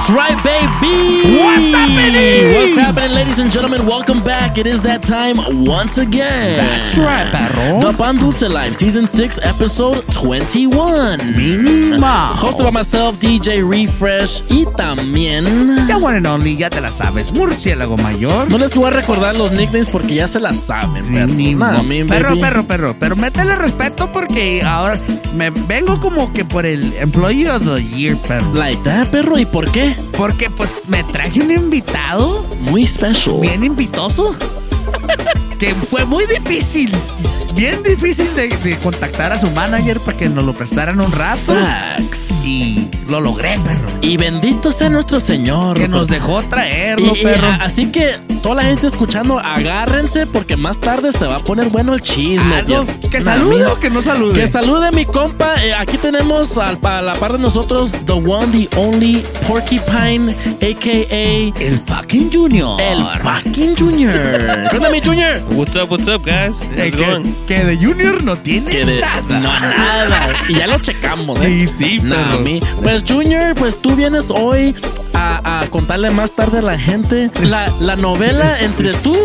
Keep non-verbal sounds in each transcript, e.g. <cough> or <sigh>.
That's right, baby. What's happening? What's happening, ladies and gentlemen? Welcome back. It is that time once again. That's right, perro. The Pan Dulce Live, Season 6, Episode 21. Mínima. Hosted by myself, DJ Refresh, y también... The one and only, ya te la sabes. Murciélago mayor. No les voy a recordar los nicknames porque ya se las saben, perro. Mínimo. Nah, mi perro, baby. perro, perro. Pero métele respeto porque ahora me vengo como que por el Employee of the Year, perro. Like that, perro. ¿Y por qué? Porque pues me traje un invitado Muy special. bien invitoso. que fue muy difícil. Bien difícil de, de contactar a su manager para que nos lo prestaran un rato. Facts. Y lo logré, perro. Y bendito sea nuestro Señor. Que nos dejó traerlo, Y- y perro. así que toda la gente escuchando, agárrense porque más tarde se va a poner bueno el chisme. Ah, no, que salude o que no salude. Que salude mi compa. Eh, aquí tenemos al- a la par de nosotros, the one, the only Porcupine, a.k.a. El fucking Junior. el fucking Junior. <laughs> ¿Qué onda, mi Junior? What's up, what's up, guys? How's it going? Que, de Junior no tiene Que de- nada. No, nada. Y ya lo checamos, ¿eh? Sí, sí, Nah, perro. mi- Pues Junior, pues tú vienes hoy a, a contarle más tarde a la gente la, la novela entre tú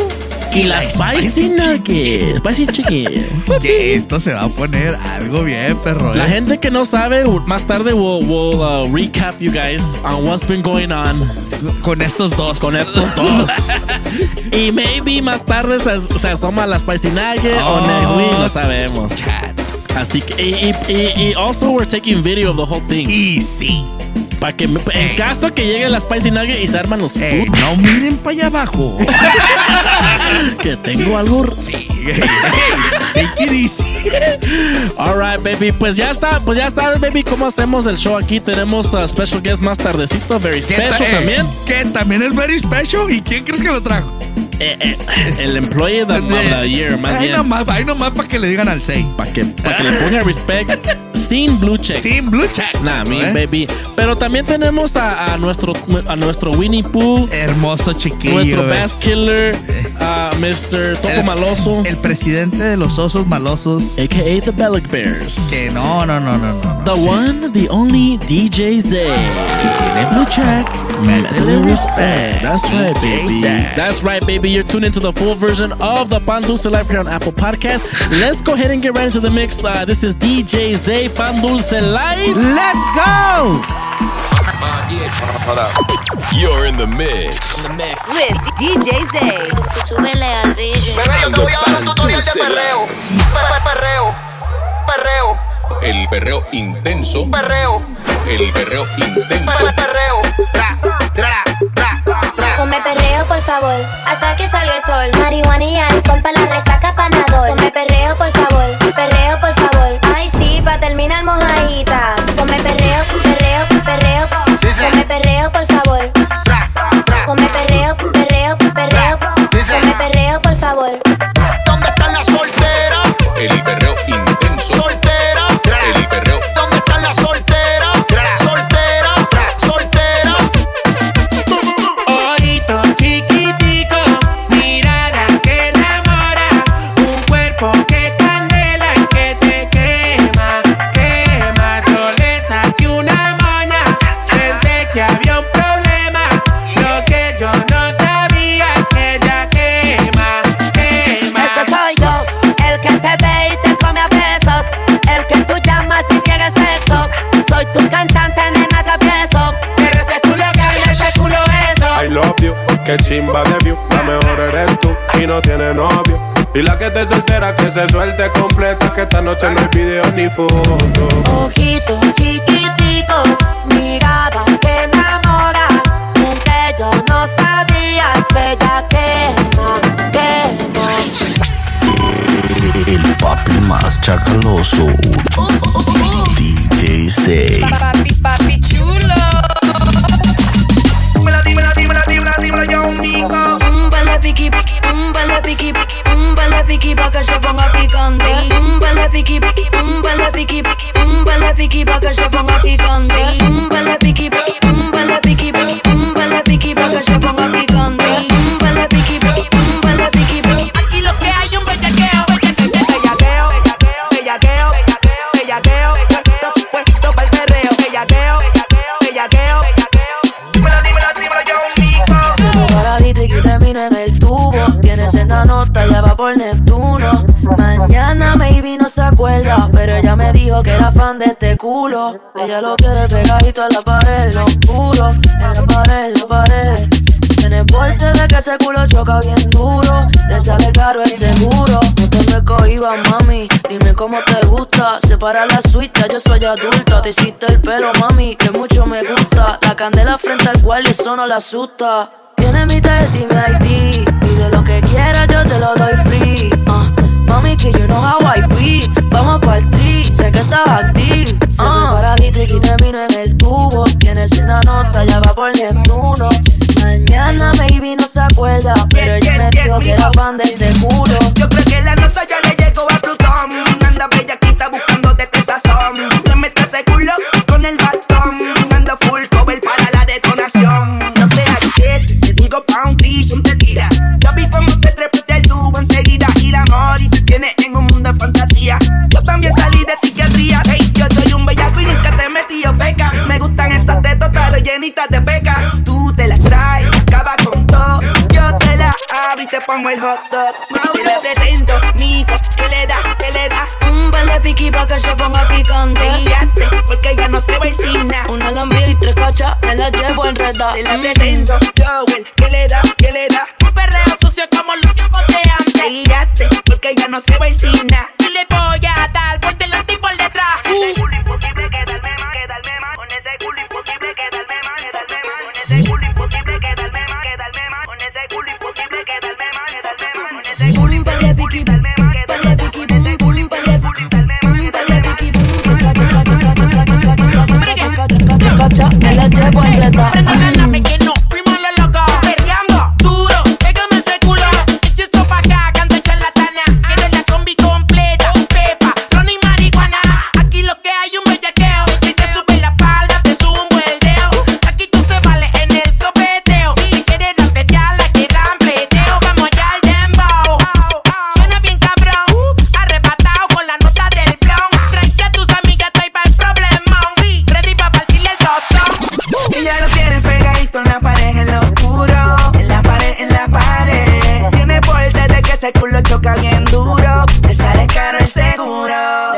y, Y la Spicy Spicy Nugget. Spicy Chicken. Que esto se va a poner algo bien, perro. La eh. gente que no sabe, más tarde we'll, we'll, uh, recap you guys on what's been going on Con estos dos. con estos dos. y maybe más tarde se, se asoma la Spicy Nugget o Oh. next week, no sabemos. Chat. Así que, y, y, y also we're taking video of the whole thing. Y sí. Para que, me- en Ey. caso que llegue la Spicy Nugget y se arman los putos, no miren para allá abajo. <laughs> que tengo algo. sí. Take it easy. Alright, baby. Pues ya está, pues ya sabes, baby, cómo hacemos el show aquí. Tenemos a special guest más tardecito, very ¿Qué special eh, también. Que también es very special. ¿Y quién crees que lo trajo? Eh, eh, el employee <laughs> of the, year, más ahí bien. Nomás, ahí nomás para que le digan al 6. Para que, pa' que le <laughs> ponga respect sin blue check. Sin blue check. Nah, me, ¿eh? baby. Pero también tenemos a, a nuestro a nuestro Winnie Pooh, Hermoso chiquillo. nuestro eh. Bass Killer, a Mr. Topo Maloso, El presidente de los osos malosos. a.k.a. the Bellic Bears. Que no, no, no, no, no. The sí. one, the only DJ Z. Si tiene blue check, métele respect. That's right, baby. That's right, baby. You're tuned into the full version of the Pandulce Live here on Apple Podcast. Let's go ahead and get right into the mix. Uh, this is DJ Z Pandulce Live. Let's go! You're in the mix. With DJ Zay. Súbele al DJ. Bebé, yo te voy a dar un tutorial de perreo. Pe- Perreo. Perreo. El perreo intenso. Perreo. El perreo intenso. Pe- Perreo. Tra, tra, tra, tra. Come perreo, por favor, hasta que salga el sol. Marihuana y alcohol para la resaca panador. Come perreo, por favor, perreo, por favor. Ay, sí, pa' terminar mojadita. Come perreo. Come perreo, por favor. Come perreo, perreo, perreo. Come perreo, por favor. ¿Dónde están las solteras? El perreo you, que chimba de view, la mejor eres tú y no tiene novio. Y la que te soltera que se suelte completa, que esta noche no hay video ni foto. Ojitos chiquiticos, mirada que enamora. Que yo no sabía que ella quema, quema. El papi más chacaloso. DJ Zay. Papi, papi piqui, un de piqui, un de piqui pa' que se ponga picante. Un de piqui, un de piqui, un de piqui pa' que se ponga picante. Un de piqui, un de piqui, un de piqui pa' que se ponga. Un de piqui, por Neptuno. Mañana maybe no se acuerda, pero ella me dijo que era fan de este culo. Ella lo quiere pegadito a la pared, lo oscuro. En la pared, en la pared. Tiene porte de que ese culo choca bien duro. Te sale caro el seguro. No te me cohibas, mami. Dime cómo te gusta. Separa la suite, yo soy adulta. Te hiciste el pelo, mami, que mucho me gusta. La candela frente al cual eso no la asusta. Tiene mi test y mi ID. Pide lo que quieras, yo te lo doy free. Ah, mami, que you know how I be. Vamos pa'l tri, sé que estás active. Se fue para Dietrich y terminó en el tubo. Tiene una nota, ya va por Neptuno. Mañana maybe no se acuerda, pero ella me dijo que era fan de este culo. Yo creo que la nota ya rellenitas de peca. Tú te las traes, acaba con todo. Yo te la abro y te pongo el hot dog. Te lo presento, mico, que le da, que le da. Un par de piqui pa' que se ponga picante. Guíate, porque ya no se va el cine. Una lambida y tres cachas, me la llevo enredada. Te la presento, Joel, que le da, que le da. Un perreo sucio como los tiempos de antes. Guíate, porque ya no se va el cine. Y le voy me la llevo enredada.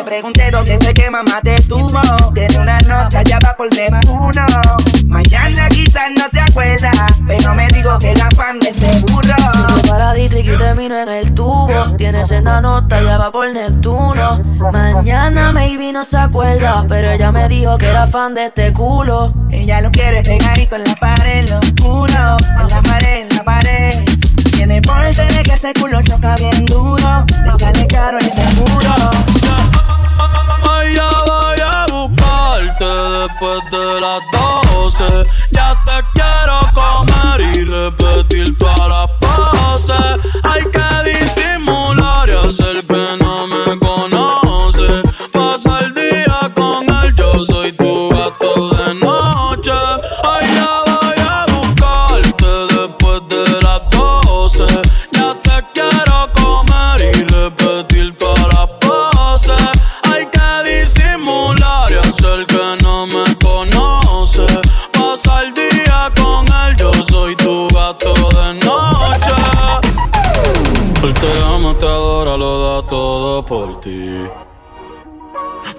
Pregunté dónde fue que mamá te tuvo. Tiene una nota ya va por Neptuno. Mañana quizás no se acuerda. Pero me dijo que era fan de este burro. Fue para Dietrich y terminó en el tubo. Tiene senda nota, ya va por Neptuno. Mañana maybe no se acuerda, pero ella me dijo que era fan de este culo. Ella lo quiere pegadito en la pared, en lo oscuro. En la pared, en la pared. Tiene porte de que ese culo choca bien duro. Le sale caro el seguro. Después de las 12. Ya te quiero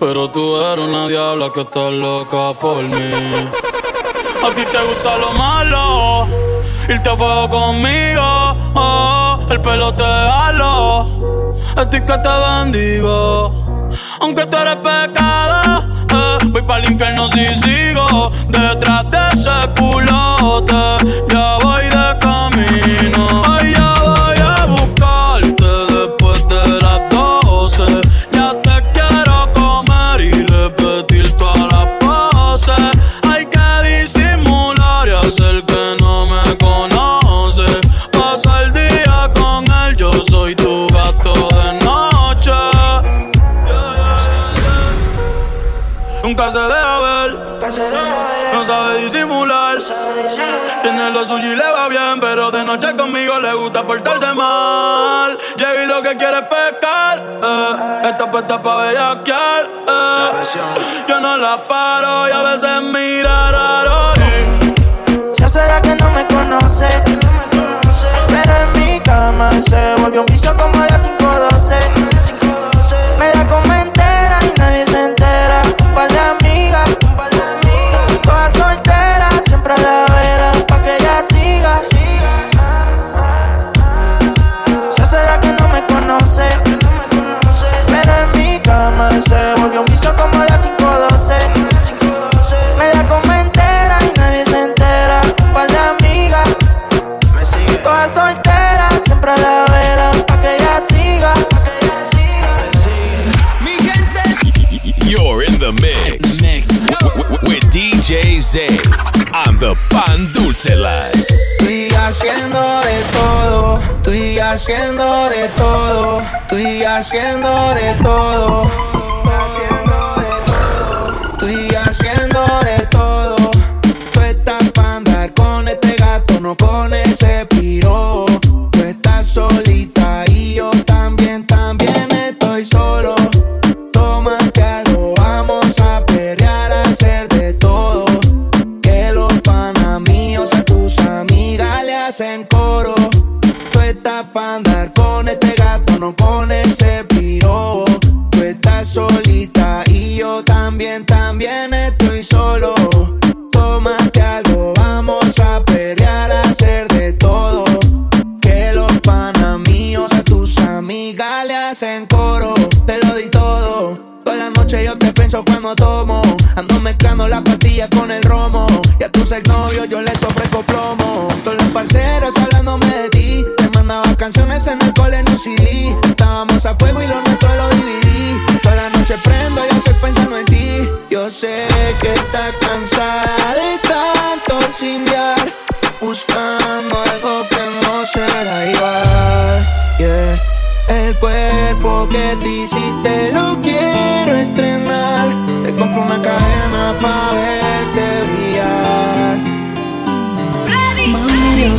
Pero tú eres una diabla que está loca por mí. A ti te gusta lo malo, irte a fuego conmigo. Oh, el pelo te halo, estoy que te bendigo. Aunque tú eres pecado, eh, voy para el infierno si sigo. Detrás de ese culote, ya noche conmigo le gusta portarse mal. Llegué lo que quiere es pescar. Eh. Está puesta pa' bellaquear. Eh. Yo no la paro y a veces mira raro. Se la que no me conoce. Pero en mi cama se volvió un vicio como a las 5.12. se volvió un vicio como a las 5.12. Me la come entera y nadie se entera. Un par de amigas, todas solteras, siempre a la vela pa' que ella siga. You're in the mix. W- with DJ Z on the Pan Dulce Live. Estoy haciendo de todo, estoy haciendo de todo, estoy haciendo de todo. bye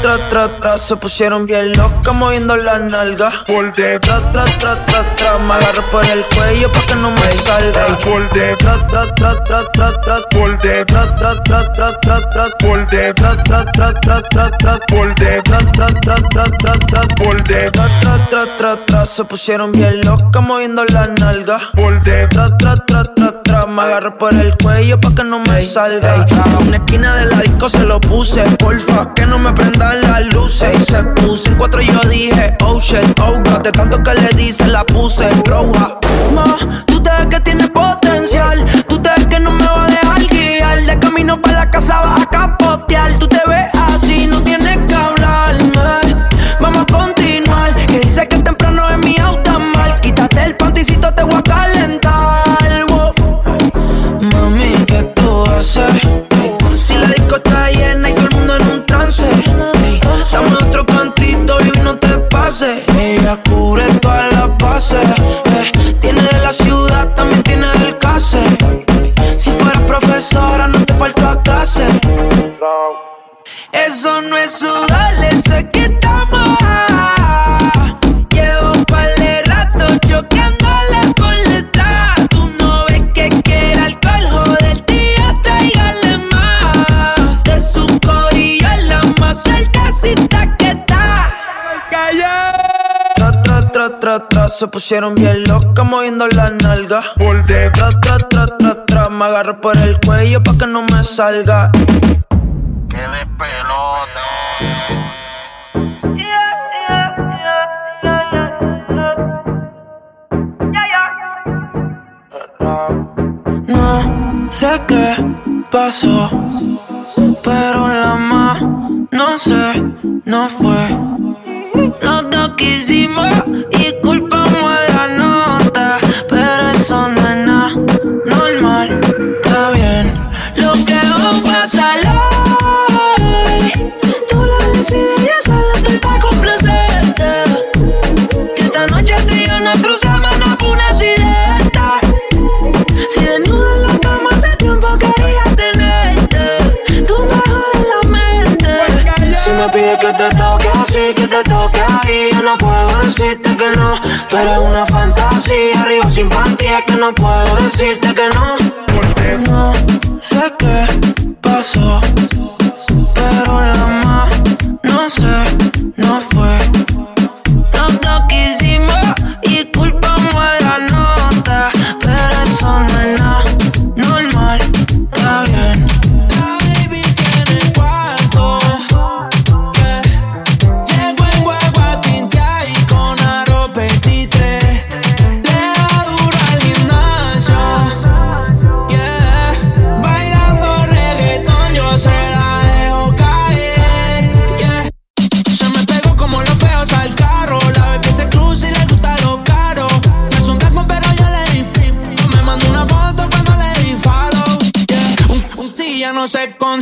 tra, tra, tra, se pusieron bien locas moviendo la nalga. Por de tra, tra, tra, tra, tra, me agarro por el cuello pa' que no me salga. Por de tra, tra, tra, tra, tra, tra, por tra, tra, tra, tra, tra, tra, por tra, tra, tra, tra, tra, tra, por tra, tra, tra, tra, tra, tra, por tra, tra, tra, tra, se pusieron bien locas moviendo la nalga. Por tra, tra, tra, tra, tra me agarro por el cuello pa' que no me salga. A una esquina de la disco se lo puse, porfa, que no me prendan las luces. Y se puso en cuatro y yo dije, oh shit, oh god, de tanto que le dice la puse roja. Ma, tú te ves que tienes potencial, tú te ves que no me va a dejar guiar. De camino para la casa vas a capotear, tú te ves así, no tienes que pases. Ella cubre todas las bases. eh, Tiene de la ciudad, también tiene del case. Si fueras profesora, no te falta clase. Eso no es sudar, eso es que tra, tra, se pusieron bien locas moviendo la nalga. Tra, tra, tra, tra, tra, me agarro por el cuello pa' que no me salga. Que despelote. No sé qué pasó, pero la más no sé, no fue. Los dos quisimos y culpa me pide que te toque así, que te toque ahí. Yo no puedo decirte que no. Tú eres una fantasía, arriba sin pantalla, que no puedo decirte que no. No sé qué pasó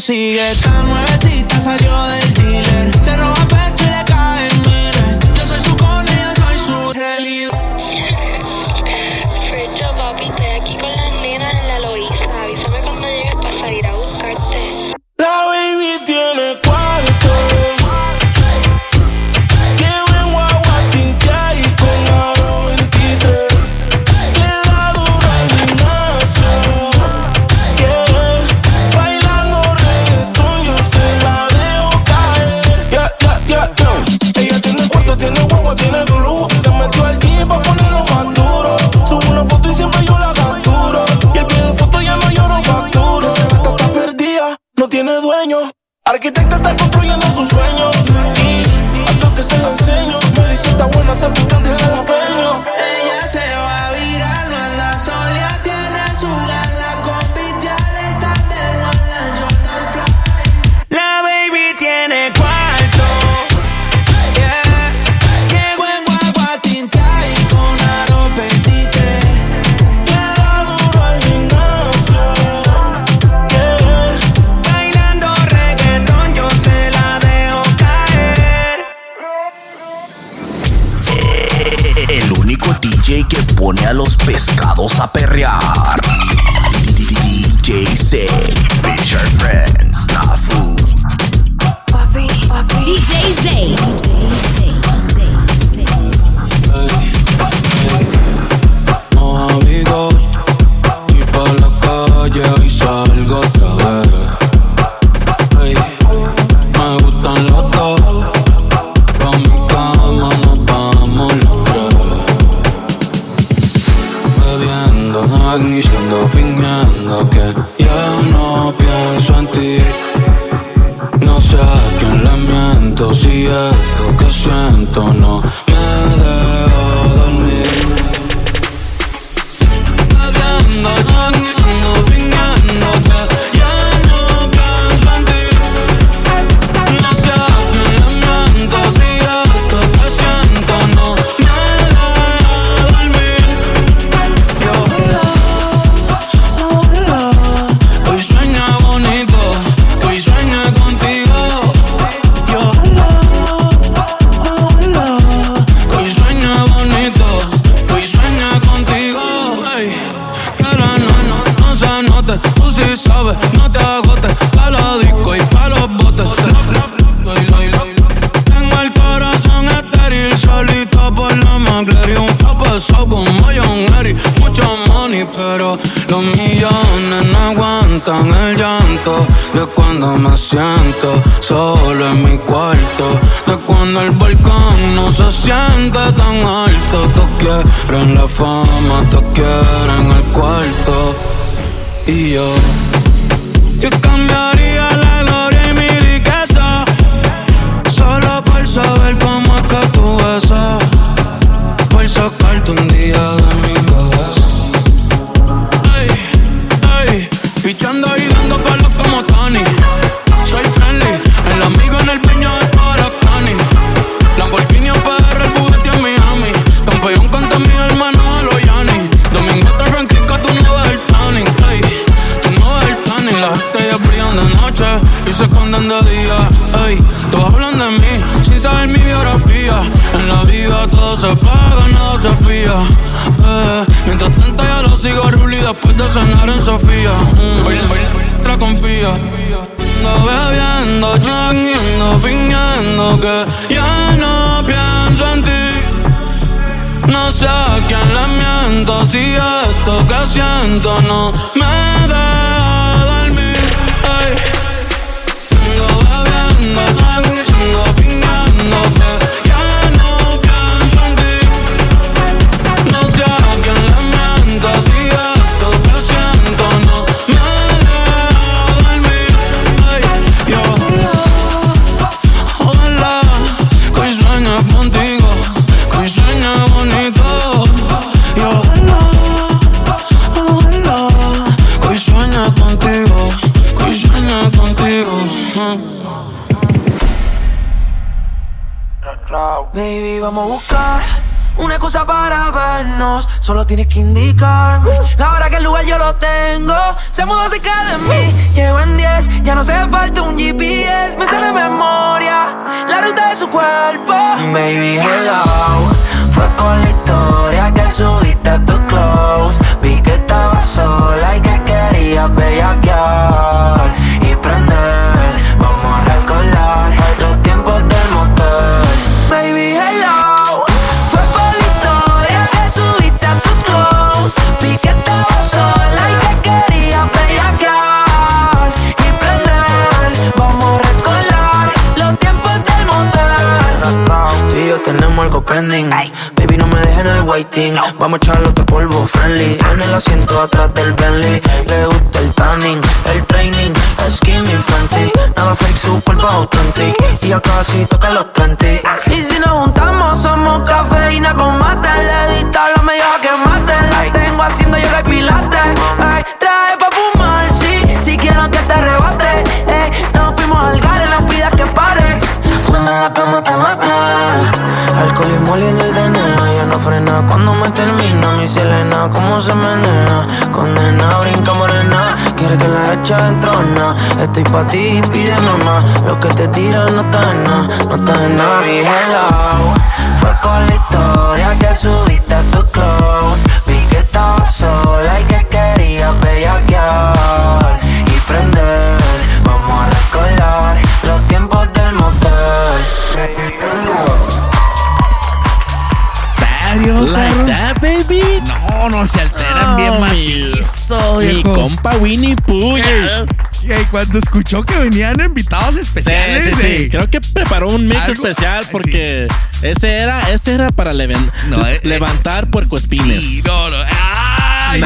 sigue. Tan nuevecita, salió del siento solo en mi cuarto. De cuando el balcón no se siente tan alto. Te quieren la fama, te quieren el cuarto. Y yo, yo cambié confía. Ando bebiendo, changueando, fingiendo que ya no pienso en ti. No sé a quién le miento si esto que siento no me Solo tienes que indicarme la hora que el lugar yo lo tengo. Se mudó cerca de mí, llego en 10. Ya no se falta un GPS. Me sale de memoria la ruta de su cuerpo. Baby, hello. Fue por la historia Baby, no me dejen el waiting. Vamos a echarle otro polvo friendly. En el asiento atrás del Bentley. Le gusta el tanning, el training. Skinny Fenty. Nada fake, su cuerpo authentic. Y ya casi toca los 30. Y si nos juntamos, somos cafeína con mate. Le edita lo medio a que mate. La tengo haciendo yoga y pilates. Ay, trae pa' fumar, sí. Si quiero que te arrebate. Eh, nos fuimos al gare, no pidas que pare. Cuando la cama te mate. Alcohol y moli en el DNA. Ya no frena cuando me termina mi Selena. Cómo se menea. Condena, brinca morena. Quiere que la echa en trona. Estoy pa' ti, pídeme más. Lo que te tira no está en nada. No está en nada. Baby, hello. Fue por la historia que subiste a tu close. Vi que estabas sola y que querías bellaquear ¿Serio? Like that, baby. No, no, se alteran bien macizo, Mi viejo. compa Winnie Pooh. cuando escuchó que venían invitados especiales, sí. Creo que preparó un mix Algo- especial porque ese era ese era para leven- No, eh, levantar puercoespines. Sí, no, no. Ay,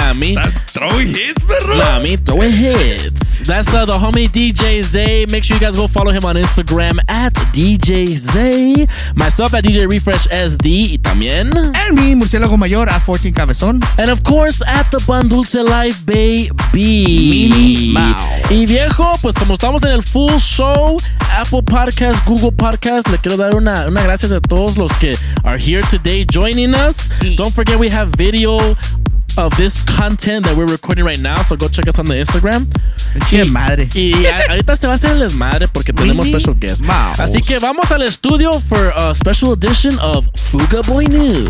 throwing hits, perro. Nah, me throwing hits. That's uh, the homie DJ Zay. Make sure you guys go follow him on Instagram at DJ Zay. Myself at DJ Refresh SD. Y también. En mi murciélago mayor a 14 Cabezón. And of course, at the Pan Dulce Live, baby. Y viejo, pues como estamos en el full show, Apple Podcast, Google Podcast, le quiero dar una, una gracias a todos los que are here today joining us. Don't forget we have video of this content that we're recording right now, so go check us on the Instagram. Qué madre. Y ahorita se va a hacer el desmadre porque tenemos special guests. Mouse. Así que vamos al estudio for a special edition of Fuga Boy News.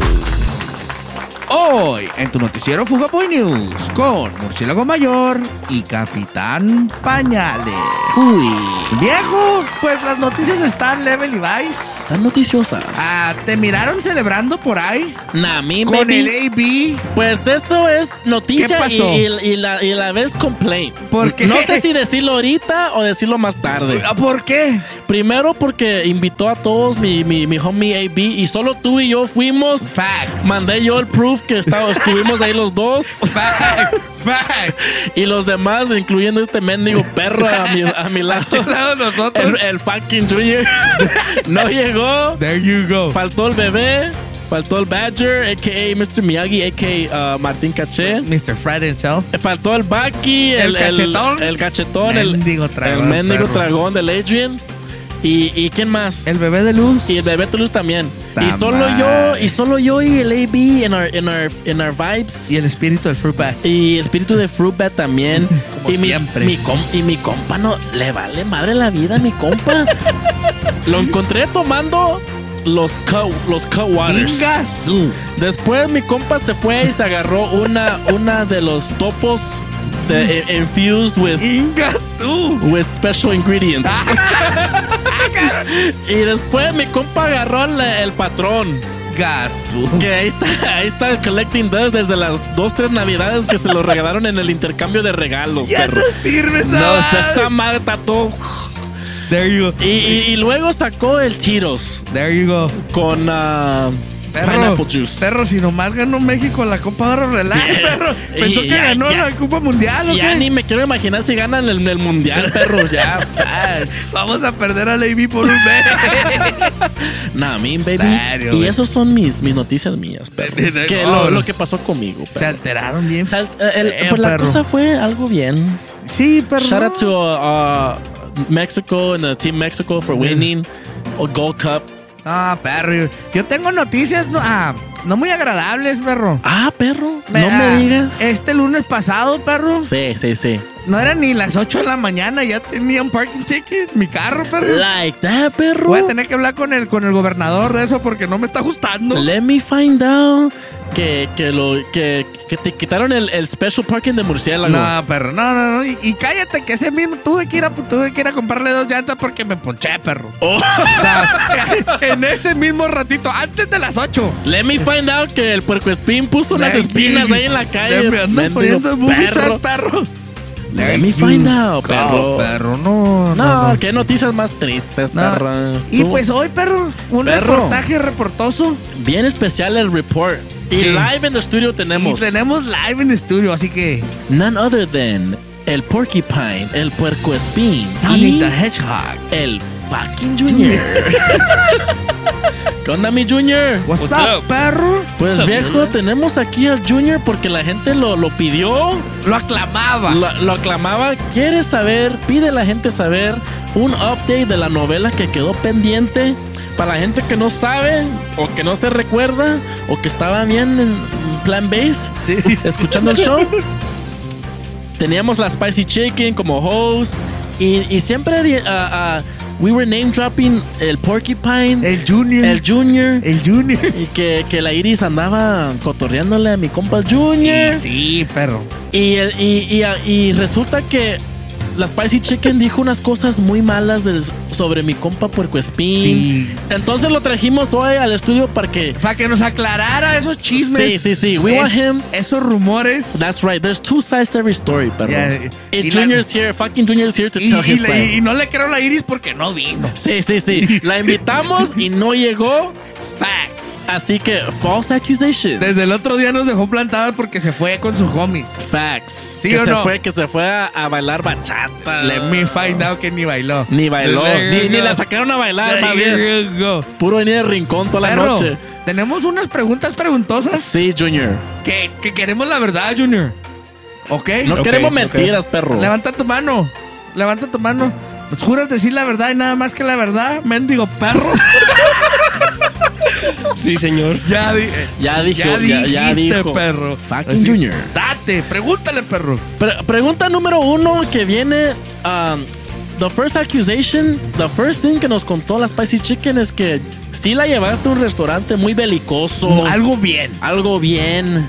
Hoy en tu noticiero Fuga Boy News con Murciélago Mayor y Capitán Pañales. Uy, Viejo, pues las noticias están level y vice. tan noticiosas. Ah, ¿Te miraron celebrando por ahí? Nah, me, Con baby. el AB. Pues eso es noticia ¿Qué pasó? Y, y- y la, y la vez complaint. ¿Por qué? No sé si decirlo ahorita o decirlo más tarde. Ah, ¿Por qué? Primero porque invitó a todos mi, mi, mi homie AB y solo tú y yo fuimos. Facts. Mandé yo el proof que estaba, estuvimos ahí los dos. Fact, fact. Y los demás, incluyendo este mendigo perro a mi, a mi <laughs> lado. Claro, nosotros. El, el fucking Junior. <laughs> no llegó. There you go. Faltó el bebé. Faltó el Badger, a.k.a. Mr. Miyagi, a.k.a. uh, Martín Caché. Mr. Fred himself. Faltó el Baki, el, El cachetón. el, cachetón, el, Mendigo dragón, el mendigo dragón del Adrian. ¿Y, y quién más? El bebé de luz. Y el bebé de luz también. Ta Y solo yo, y solo yo y el AB en our, en our, en our vibes. Y el espíritu del fruit bat. Y el espíritu de Fruit Bat también. <laughs> Como y mi- siempre. Mi, com- y mi compa no le vale madre la vida, mi compa. <laughs> Lo encontré tomando los cut, los cut waters. Después mi compa se fue y se agarró una, una de los topos de, eh, infused with Ingasu. with special ingredients. <laughs> y después mi compa agarró el, el patrón. Gasu. Que ahí está, ahí está collecting dust desde las dos, tres navidades que se lo regalaron en el intercambio de regalos. Ya perro. no sirve esa No, esta madre está todo. There you go. Y, y- y luego sacó el Cheetos There you go. con ah, Perro, pineapple juice. perro, si nomás ganó México la Copa de Oro, relax, <laughs> perro. Pensó Y que ya- ganó ya- la Copa Mundial, ¿o Ya qué? ni me quiero imaginar si ganan el, el mundial, perro. Ya, <laughs> facts. Vamos a perder a Lady por un mes. <laughs> Nah, me baby. Serio, y esos son mis, mis noticias mías, perro. Que lo, que pasó conmigo, Se alteraron bien. Sal- eh, el- Eh, pues la cosa fue algo bien. Sí, perro. Shout out to uh, uh, Mexico and the Team Mexico for winning a Gold Cup. Ah, perro. Yo tengo noticias no, ah, no muy agradables, perro. Ah, perro. Me- no ah, me digas. Este lunes pasado, perro. Sí, sí, sí. No eran ni las 8 de la mañana, ya tenía un parking ticket, mi carro, perro. Like that, perro. Voy a tener que hablar con el, con el gobernador de eso porque no me está gustando. Let me find out que, que, lo, que, que te quitaron el, el special parking de murciélago. No, perro, no, no, no. Y, y cállate que ese mismo tuve que ir a, tuve que ir a comprarle dos llantas porque me ponché, perro. Oh. O sea, en ese mismo ratito, antes de las 8. Let me find out que el puercoespín puso unas Let espinas me- ahí en la calle. Le me poniendo perro. Let me find out, perro. Perro, no, No, no, no. qué noticias más tristes, No. perro. Y pues hoy, perro, un Perro. reportaje reportoso. bien especial el report. Y ¿Qué? live en the studio Y tenemos tenemos live en estudio, así que. none other than el porcupine, el puercoespín Sonic y the Hedgehog. el fucking Junior. <laughs> <laughs> ¿Qué onda, mi Junior? What's, up, perro? Pues What's up, viejo, tenemos aquí al Junior porque la gente lo, lo pidió, Lo aclamaba. lo, lo aclamaba. Quiere saber, pide la gente saber un update de la novela que quedó pendiente. Para la gente que no sabe, o que no se recuerda, o que estaba bien en plan base, Sí. <laughs> escuchando el show. Teníamos la Spicy Chicken como host. Y, y siempre ah, ah, we were name dropping el Porcupine, El Junior. el Junior. El Junior. Y que, que la Iris andaba cotorreándole a mi compa Junior. Y sí, perro. Y, el- y, y- y resulta que la Spicy Chicken dijo unas cosas muy malas sobre mi compa Puercoespín. Sí. Entonces lo trajimos hoy al estudio para que. Para que nos aclarara esos chismes. Sí, sí, sí. We want him. Esos rumores. That's right. There's two sides to every story, perro. Yeah, y la- Junior's here. Fucking Junior's here to y, tell y his le- side. y no le creo la Iris porque no vino. Sí, sí, sí. <laughs> La invitamos y no llegó. Facts. Así que false accusations. Desde el otro día nos dejó plantadas porque se fue con sus homies. Facts. ¿Sí que o se no? fue, que se fue a, a bailar bachata. Let me find out que ni bailó. Ni bailó. Ni, la sacaron a bailar, más bien. Puro venir de rincón toda la noche. tenemos unas preguntas preguntosas Sí, Junior. que, que queremos la verdad, Junior. ¿Ok? No queremos mentiras, perro. Levanta tu mano. Levanta tu mano. ¿Nos juras decir la verdad y nada más que la verdad? Mendigo perro. Sí, señor. ya, di- Ya dijo, ya ya, ya dijiste, dijo. perro. Fucking Así- Junior. Date, pregúntale, perro. Pre- pregunta número uno que viene. um, the first accusation, the first thing que nos contó la Spicy Chicken es que sí la llevaste a un restaurante muy belicoso. Algo bien. algo bien.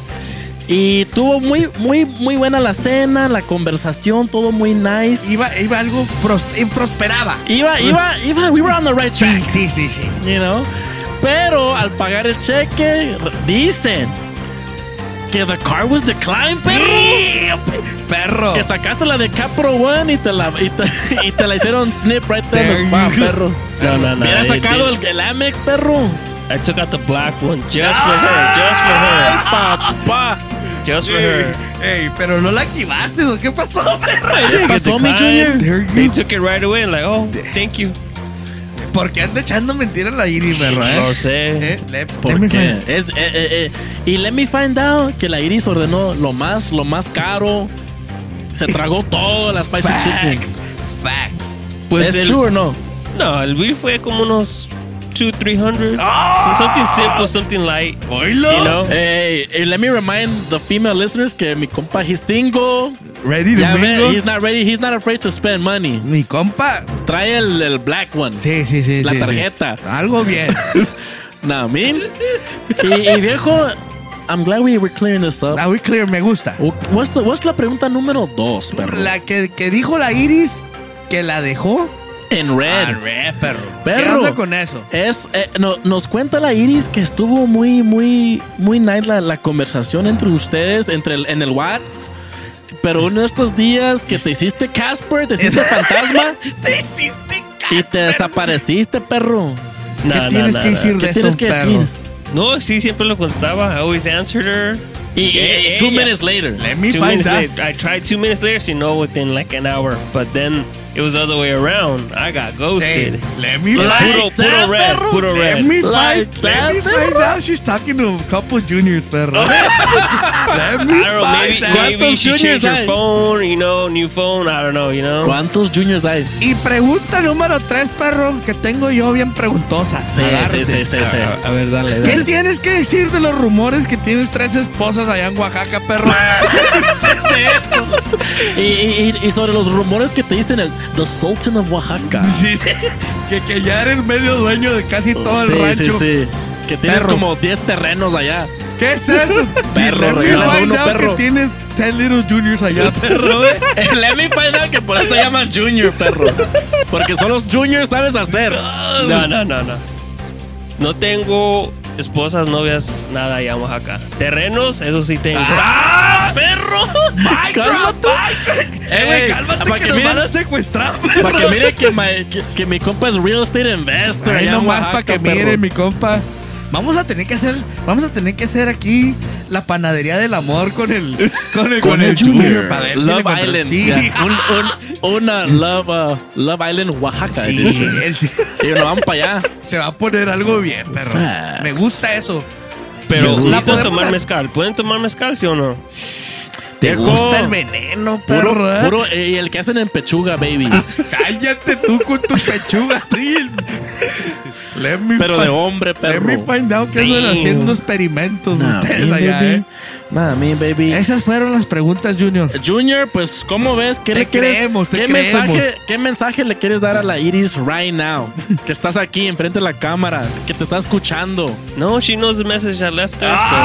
Y tuvo muy, muy, muy buena la cena, la conversación, todo muy nice. Iba, iba algo, pros- y prosperaba. iba, iba, iba, we were on the right track, Sí, sí, sí, sí. you know. Pero al pagar el cheque, dicen que the car was declined, perro. Perro. Que sacaste la de Capro One y te la, y te, y te la hicieron snip right there go. perro. No, no, no. It sacado el, el Amex, perro. I took out the black one just for her. Just for her. Papá. Just for her. Ey, pero no la activaste, ¿o ¿qué pasó, perro? ¿Qué pasó, mi. Junior? They took it right away. Like, oh, thank you. ¿Por qué anda echando mentiras la Iris, perro, eh? No sé. Eh, le- let me Porque find- es eh, eh, eh, y let me find out que la Iris ordenó lo más lo más caro. Se tragó <laughs> todo la spicy chicken. Facts. Facts. Pues ¿Es el- true o no? No, el bill fue como unos 2, 300. So something simple, something light. You know? Hey, hey, let me remind the female listeners que mi compa, he's single. Ready to mingle? he's not ready. He's not afraid to spend money. Mi compa. Trae el, el black one. Sí, sí, sí. La sí, sí. tarjeta. Algo bien. <laughs> Nah, mean. y, y viejo, I'm glad we were clearing this up. Ah, we clear, me gusta. What's, the- what's la pregunta número dos, perro? La que, que dijo la Iris que la dejó. En red. Ah, red, perro. ¿Qué Perro. onda con eso? Es, eh, no- nos cuenta la Iris que estuvo muy, muy, muy nice la, la conversación entre ustedes, entre el, en el WhatsApp. Pero uno de estos días que te hiciste Casper, te hiciste <laughs> fantasma Te hiciste y te desapareciste, perro. Nah, tienes nah, que nah. decir ¿Qué de tienes eso, que perro? decir? No, sí, siempre lo contestaba. I always answered her. Y, y- Eh, two ella- minutes later. Let me two find minutes out. later. I tried two minutes later, so you know, within like an hour. But then it was the other way around. I got ghosted. Hey, let me find puro, that, puro red, perro. puro Let red. me Like find, that, let me find out she's talking to a couple juniors, perro. <laughs> let me I don't know, maybe, find out. maybe she juniors changed her hay? phone, you know, new phone, I don't know, you know. ¿Cuántos juniors hay? Y pregunta número tres, perro, que tengo yo bien preguntosa. Sí, Agárrate. sí, sí, sí, sí. A, a ver, dale, ¿Qué dale. tienes que decir de los rumores que tienes tres esposas allá en Oaxaca, perro? <laughs> Y, y- y sobre los rumores que te dicen el The Sultan of Oaxaca. <laughs> Sí, sí. Que, que ya eres medio dueño de casi todo sí, el rancho. sí, sí. Que tienes Perro. como 10 terrenos allá. ¿Qué es eso? Perro, <laughs> Let me regálame find uno, out perro. que tienes 10 little juniors allá, <laughs> perro. eh. Let me find out que por eso te llaman Junior, perro. Porque son los Juniors, sabes hacer. No, no, no, no. No tengo esposas, novias, nada en Oaxaca. Terrenos, eso sí tengo. ¡Ah, perro! ¡Cálmate! Eh, güey, Ey, cálmate para que, que nos miren- van a secuestrar. Para que mire que, que, que mi compa es real estate investor. Ahí nomás para que perro. miren, mi compa. Vamos a tener que hacer, vamos a tener que hacer aquí la panadería del amor con el, con el, Con el Junior. para ver si le Love Island. Sí. ya. Un- un- una <laughs> Love, uh, Love Island Oaxaca. Sí, el- Y nos vamos para allá. <laughs> se va a poner algo bien, perro. Facts. Me gusta eso. Pero Me gusta. ¿La tomar mezcal. ¿Pueden tomar mezcal, sí o no? Te gusta el veneno, Puro, perro. ¿eh? puro, eh, y el que hacen en pechuga, baby. <laughs> Cállate tú con tu pechuga, sí. Let me Pero de find- hombre, perro. Let me find out que andan haciendo experimentos Nah, ustedes me, allá, baby. eh. Nah, me, baby. Esas fueron las preguntas, Junior. Junior, pues, ¿cómo ves? ¿Qué Te le quieres- creemos, te ¿qué creemos. Mensaje, ¿Qué mensaje le quieres dar a la Iris right now? <laughs> que estás aquí enfrente de la cámara, que te está escuchando. No, she knows the message I left her, so.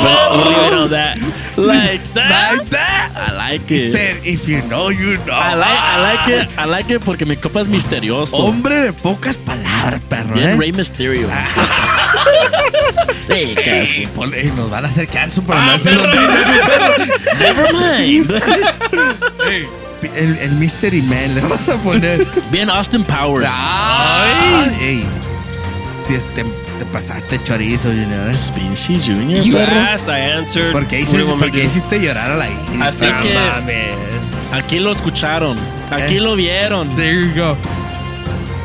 But we'll leave it on that. Like that. Like that. I like He it. said, if you know, you know. I like, I like it. I like it porque mi copa es misterioso. Hombre de pocas palabras, perro, Bien eh. Rey Mysterio. <laughs> Secas. Ey, ponle- ey, nos van a hacer cancel por Ah, andar haciendo <laughs> Never mind. Ey, el, el Mystery Man le vas a poner. Bien Austin Powers. Ay, ey. Te, te, te pasaste chorizo, Junior. eh. Pinche Junior, You asked, I answered. ¿Por qué, me por qué do? hiciste llorar a la Iris? Así No que mames. aquí lo escucharon. Aquí Eh. lo vieron. There you go.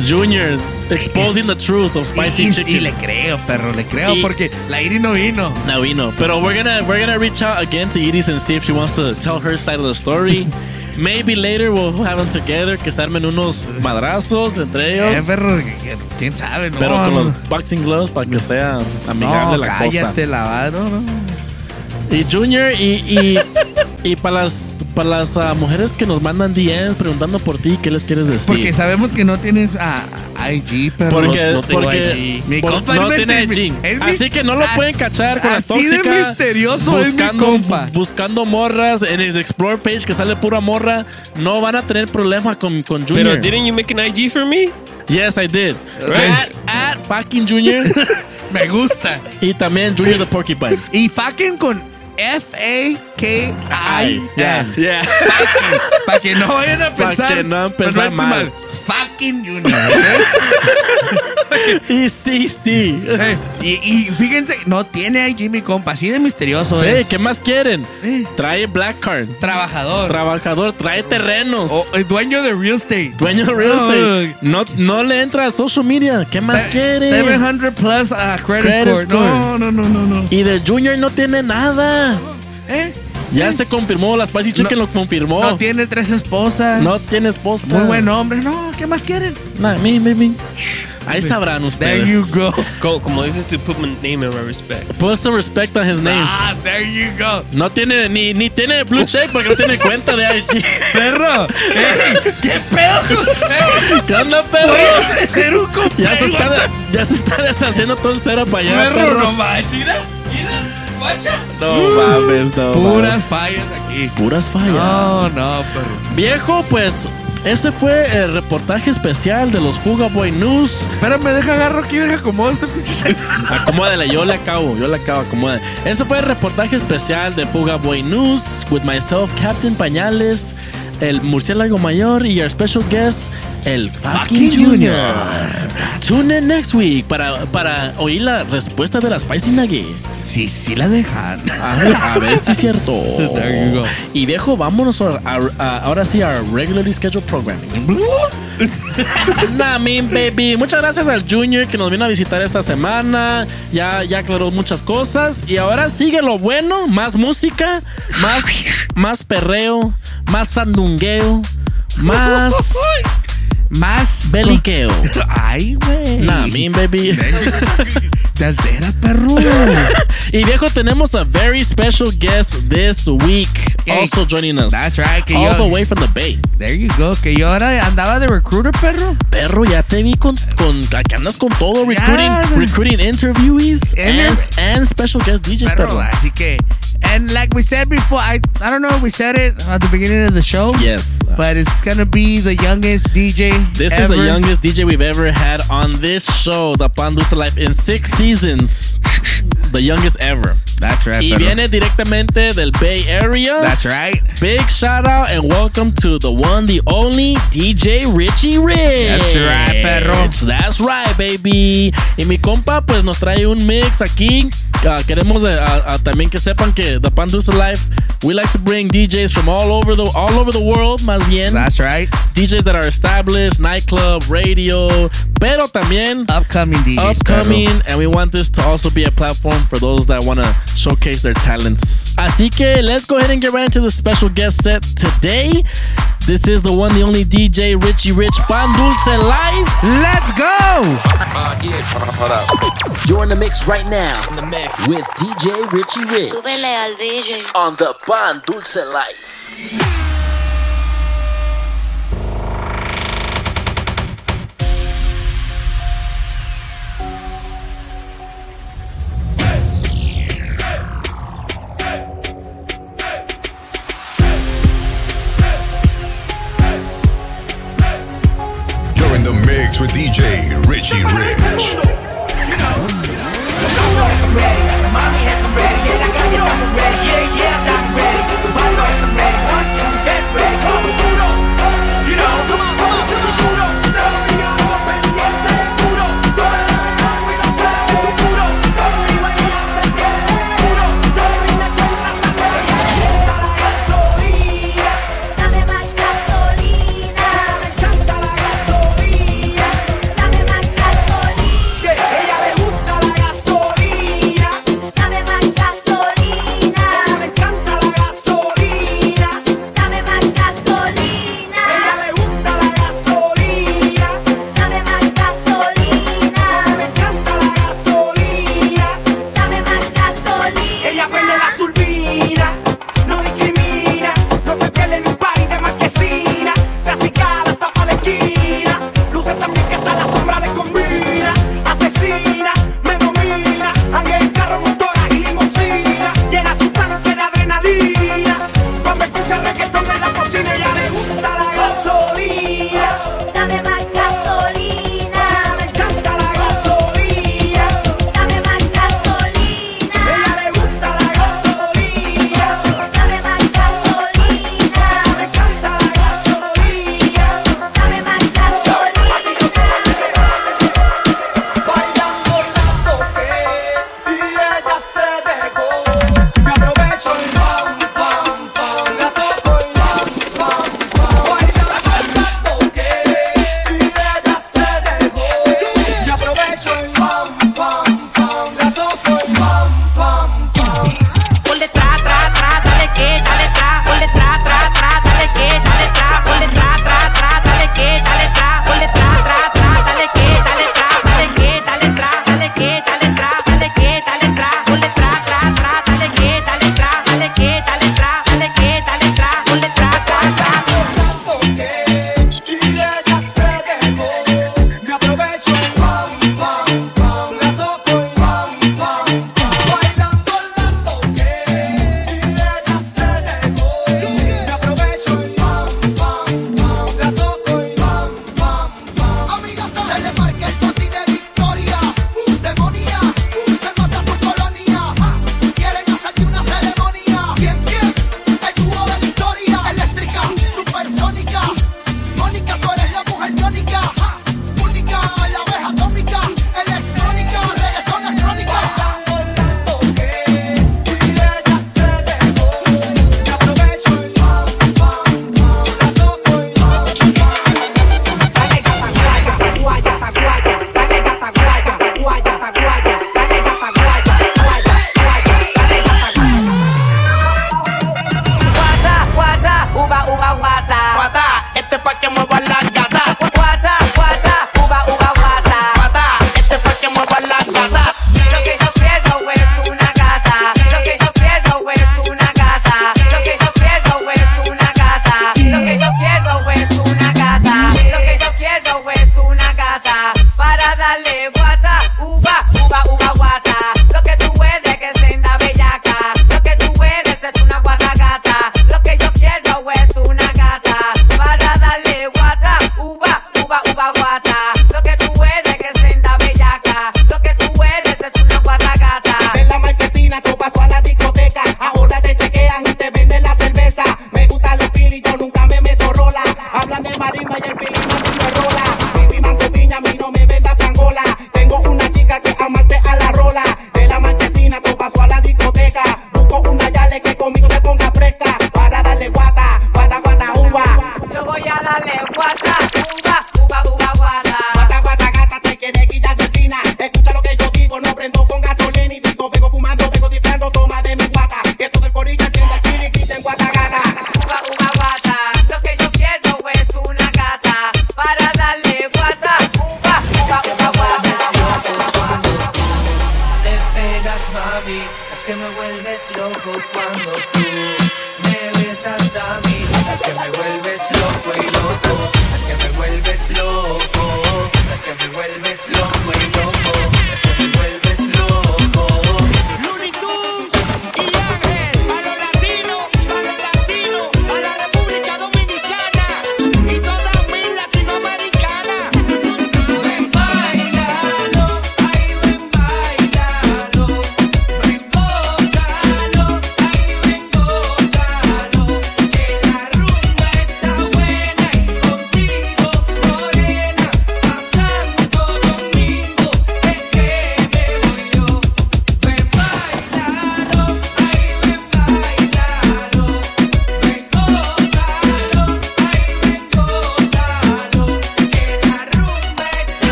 Junior exposing the truth of spicy y, chicken. y le creo, perro, le creo Y- porque la Iris no vino. No, know. Pero we're gonna we're gonna reach out again to Iris and see if she wants to tell her side of the story. <laughs> Maybe later we'll have them together, que se armen unos madrazos entre ellos. Eh, perro, quién sabe, no. pero con no, los boxing gloves para que sea amigable no, la cállate, la no, no. cosa. Y Junior, y, y, y para las, para las ah, mujeres que nos mandan DMs preguntando por ti, ¿qué les quieres decir? Porque sabemos que no tienes a IG, pero Porque, no tengo porque IG. Mi por- compa no tiene IG. es Así que no lo pueden cachar con la así de tóxica. misterioso es mi buscando, compa. buscando morras en el Explore page que sale pura morra. No van a tener problema con, con Junior. Pero didn't you make an IG for me? Yes, I did. Right. At, at fucking Junior. <laughs> me gusta. y también Junior the Porcupine. Y fucking con F-A-K-I. Yeah, yeah. Para que no vayan a pensar. que no pensar decir mal. Fucking Junior. ¿ok? <laughs> y sí, sí. Eh, y, y fíjense, no tiene IG mi compa, así de misterioso Sí, es. ¿qué más quieren? Eh, Trae Black Card. trabajador. Trabajador, trae terrenos. o el dueño de real estate. Dueño de real estate. No, no le entra a social media. ¿Qué más Se- quiere? 700 plus uh, credit, Credit score. score. No, no, no, no, no. Y de Junior no tiene nada. ¿Eh? Ya se confirmó, la Spicy Chicken lo confirmó. No tiene tres esposas. No tiene esposa. Muy buen hombre. No, ¿qué más quieren? Nah, me, me, me. Ahí sabrán ustedes. There you go. Co- Como dices, to put my name in my respect. Put some respect on his name. Ah, there you go. No tiene ni, ni tiene blue check porque no tiene cuenta de IG. <laughs> Perro. ¿Qué pedo? ¿Qué onda, perro? Voy a un Ya se, está, ya se está deshaciendo todo cero para allá. Perro, perro. no manches. Mira, mira, No mames, no. Puras mames. fallas aquí. Puras fallas. No, no, perro. Viejo, pues ese fue el reportaje especial de los Fuga Boy News. Espérame, deja agarro aquí, deja acomodo este pinche. <laughs> Acomódale, yo le acabo, yo le acabo, acomódale. Ese fue el reportaje especial de Fuga Boy News with myself, Captain Pañales, el murciélago mayor y our special guest, el fucking, Fucking junior. Junior. Tune in next week para, para oír la respuesta de la Spicy Nugget. Sí, sí la dejan. A ver, a ver si es cierto. <laughs> Y viejo, vámonos a, a- a- ahora sí a regularly scheduled programming. <laughs> nah, mean baby. Muchas gracias al Junior que nos vino a visitar esta semana. Ya, ya aclaró muchas cosas. Y ahora sigue lo bueno: más música, más, <laughs> más perreo, más sandungueo, más <laughs> Más. beliqueo. <laughs> Ay, güey. Nah, mean baby. <laughs> Te altera, perro. y viejo, tenemos a very special guest this week. Hey, also joining us. that's right, que All yo- the way from the Bay. There you go. Que yo ahora andaba de recruiter, perro. Perro, ya te vi con, con que andas con todo, recruiting, Ya. recruiting interviewees Inter- and, and special guest DJs, Perro, perro. así que. And like we said before, I I don't know if we said it at the beginning of the show. Yes. But it's gonna be the youngest DJ. This ever. is the youngest DJ we've ever had on this show, The Pandusa Life, in six seasons. <laughs> The youngest ever. That's right, Y viene directamente del Bay Area. That's right. Big shout out and welcome to the one, the only DJ Richie Rich. That's right, perro. That's right, baby. Y mi compa, pues nos trae un mix aquí. Ah, queremos ah, ah, también que sepan que the Pandusa Life, we like to bring DJs from all over the all over the world, más bien. That's right. DJs that are established, nightclub, radio, pero también Upcoming DJs. upcoming, and we want this to also be a platform for those that want to showcase their talents. Así que let's go ahead and get right into the special guest set today. This is the one, the only DJ Richie Rich Pan Dulce Live. Let's go. You're in the mix right now. In the mix with DJ Richie Rich Súbele al DJ. on the Pan Dulce Life. Mix with DJ Richie Rich. Dame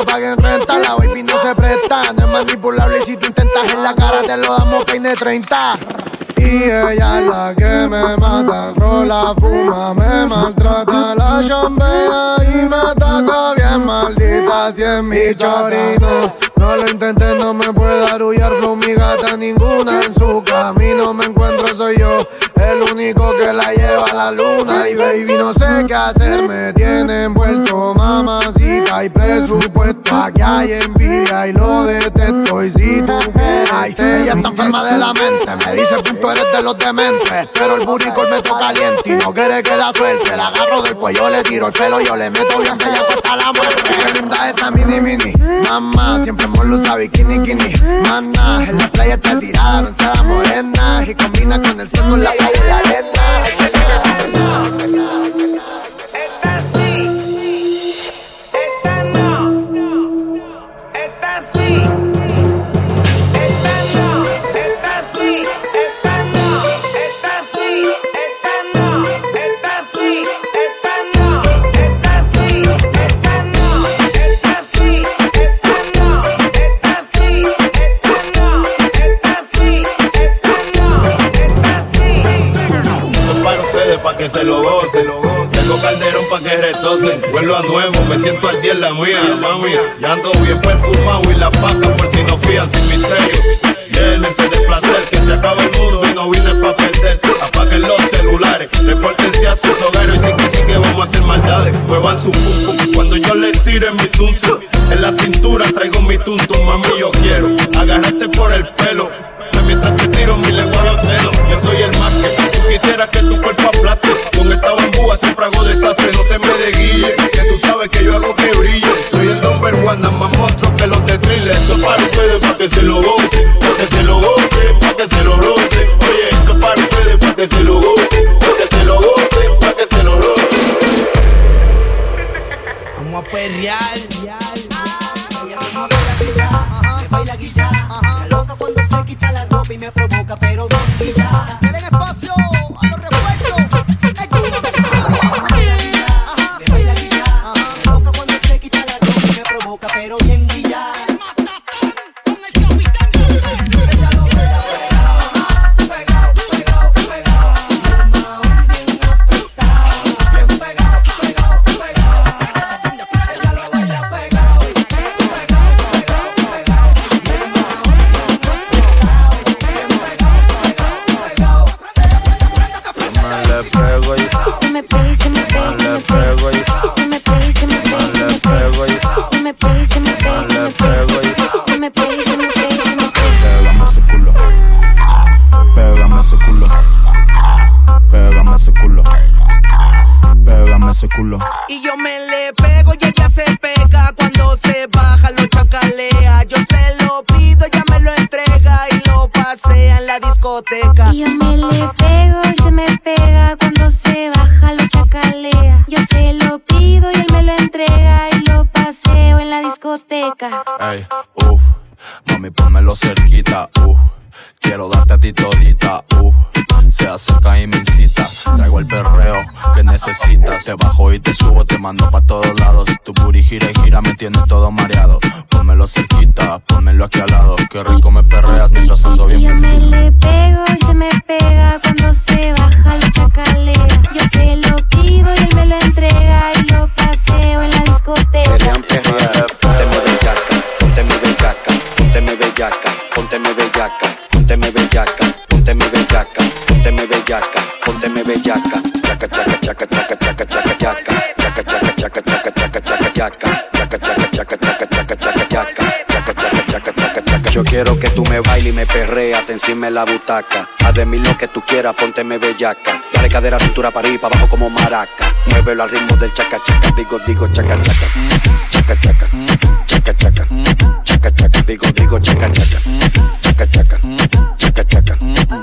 kiosco, paguen renta. La baby no se presta, no es manipulable. Y si tú intentas en la cara, te lo damos peine 30. Y ella es la que me mata, rola, fuma, me maltrata, la chambea y me ataca bien maldita si es mi chorino. No lo intenté, no me puede arullar flow mi gata ninguna en su camino me encuentro soy yo, el único que la lleva a la luna. Y baby no sé qué hacer, me tiene envuelto mamacita y presupuesto, aquí hay envidia y lo detesto. Y si tú quieres, ella está enferma de la mente, me dice punto eres de los dementes, pero el burricol me toca caliente. Y no quiere que la suelte, la agarro del cuello, le tiro el pelo, yo le meto bien que ella cuesta la muerte, qué linda esa mini mini, mamá, siempre hemos usado bikini kini, mana, en la playa está tirada, bronceada morena, y combina con el sol, con la playa la qué que retocen. Vuelvo a nuevo, me siento al día en la mía, mami. Ya ando bien perfumado y la paca por si no fían sin misterio. Llénense de placer, que se acaba el mundo y no vine pa' perder. Apaguen los celulares, repórtense a sus hogares y sí que sí que vamos a hacer maldades. Muevan su pum cuando yo les tire mi tuntum. En la cintura traigo mi tuntum, mami, yo quiero agarrarte por el pelo. Mientras te tiro mi lengua a los yo soy el más que tú quisieras que tu cuerpo sabes que yo hago que brille. Soy el number one, nada más monstruo que los de thriller, esto es para ustedes, pa' que se lo gocen, pa' que se lo gocen, pa' que se lo rocen. Oye, esto es para ustedes, pa' que se lo gocen, pa' que se lo gocen, pa' que se lo rocen. Vamos a perrear. baila guilla. La loca cuando se quita la ropa y me provoca, pero la butaca. Haz de mí lo que tú quieras, pónteme bellaca. Dale cadera, cintura para arriba, abajo como maraca. Muévelo al ritmo del chaca chaca, digo, digo, chaca chaca. Chaca chaca, chaca chaca, chaca chaca, digo, digo, chaca chaca. Chaca chaca, chaca chaca,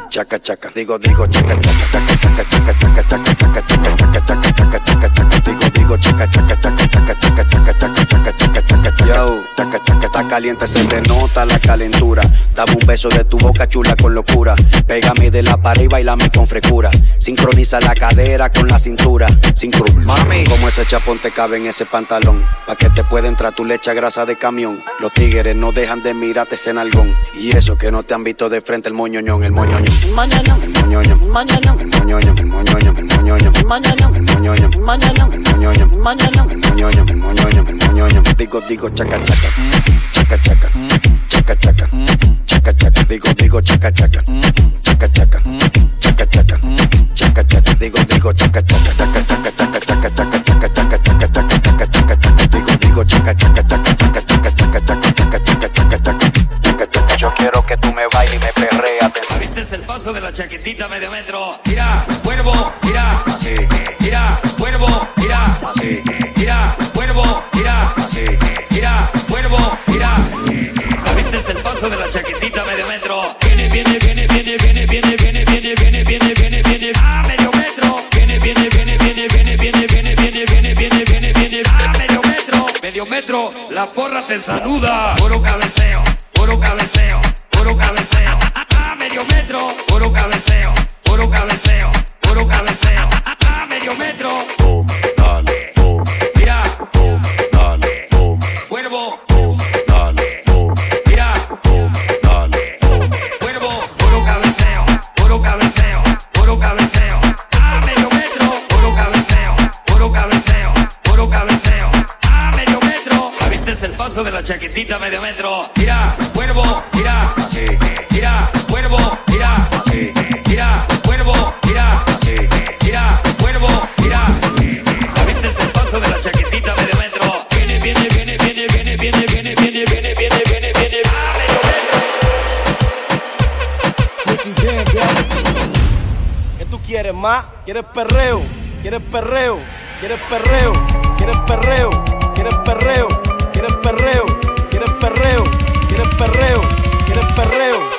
chaca chaca, digo, digo, chaca chaca, chaca chaca, chaca chaca, chaca chaca, chaca chaca, chaca chaca, digo, digo, chaca, chaca chaca, chaca chaca, chaca caliente, se te nota la calentura. Dame un beso de tu boca chula con locura. Pégame de la pared y bailame con frescura. Sincroniza la cadera con la cintura. Sincro, mami. Como ese chapón te cabe en ese pantalón. Pa' que te pueda entrar tu leche a grasa de camión. Los tigres no dejan de mirarte ese nalgón. Y eso que no te han visto de frente el moñoñón, el moñoñón. El moñoñón, el moñoñón, el moñoñón, el moñoñón, el moñoñón, el moñoñón, el moñoñón, el moñoñón, el moñoñón, el moñoñón, el moñoñón, el moñoñón, el moñoñón. Digo, digo, chaca, chaca, chaca, chaca, chaca, chaca, chaca, chaca, digo, digo, chaca, chaca, chaca, chaca, chaca, chaca, chaca, chaca, digo, digo, chaca, chaca, chaca, chaca, chaca, chaca, chaca, chaca, chaca, chaca, chaca, chaca, chaca, chaca, digo, digo, chaca, chaca, chaca, chaca, chaca, chaca, chaca, chaca, chaca, chaca, chaca, chaca, chaca. Yo quiero que tú me bailes y me perreas. ¿Viste el paso de la chaquetita medio metro? Mira, cuervo, mira. Mira, cuervo, mira. Mira, cuervo, mira. Mira, cuervo, mira. ¿Viste el paso de la chaquetita medio metro? Viene, viene, viene, viene, viene, viene, viene, viene, viene, viene, viene, viene, a medio metro. Viene, viene, viene, viene, viene, viene, viene, viene, viene, viene, viene, viene, a medio metro. Medio metro, la porra te saluda. Puro cabeceo, puro cabeceo, puro cabeceo. A medio metro, puro cabeceo, puro cabeceo, puro cabeceo. A medio metro. ¿Viste el paso de la chaquetita medio metro? Mira, cuervo, mira, así. Mira, cuervo, mira, así. Mira, cuervo, mira, así. Mira, cuervo, mira. ¿Viste el paso de la chaquetita medio metro? Viene, viene, viene, viene, viene, viene, viene, viene, viene, viene, viene, viene. ¿Qué tú quieres más? ¿Quieres perreo? ¿Quieres perreo? ¿Quieres perreo? ¿Quieres perreo? ¿Quieres perreo? ¿Quieres perreo? ¿Quieres perreo?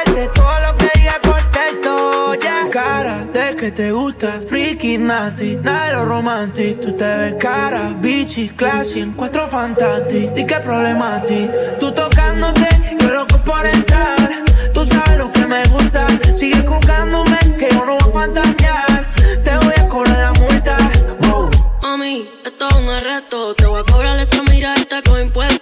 hacerte todo lo que diga contento, ya. Yeah. Cara de que te gusta, friki, nati, nada de lo romántico. Tú te ves cara, bichi, classy, en cuatro fantastic. Di que problemati, tú tocándote, yo loco por entrar. Tú sabes lo que me gusta, sigue jugándome que yo no voy a fantasear. Te voy a cobrar la multa, wow. Mami, esto es un arresto, te voy a cobrar esa mirada este con impuestos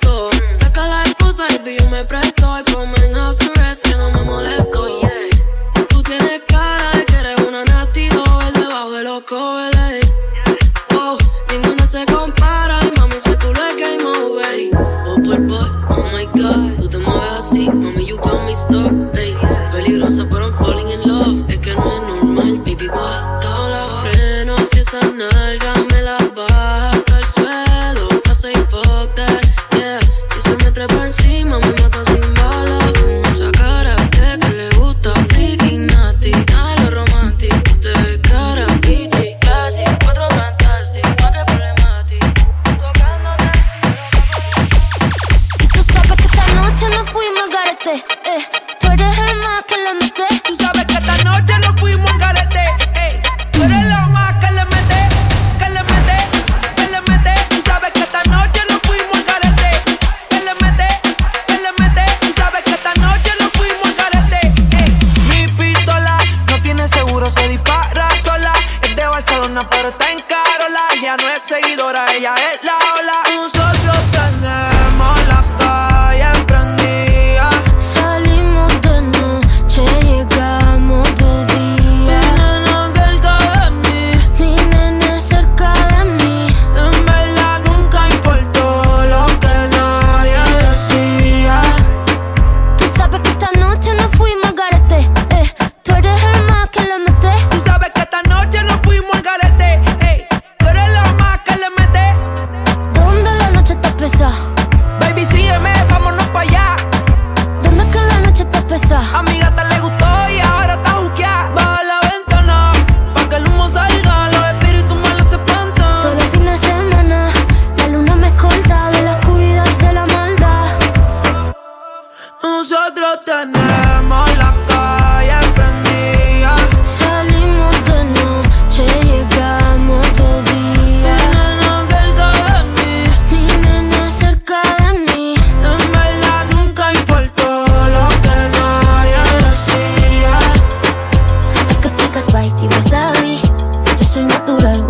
spicy wasabi. Yo soy natural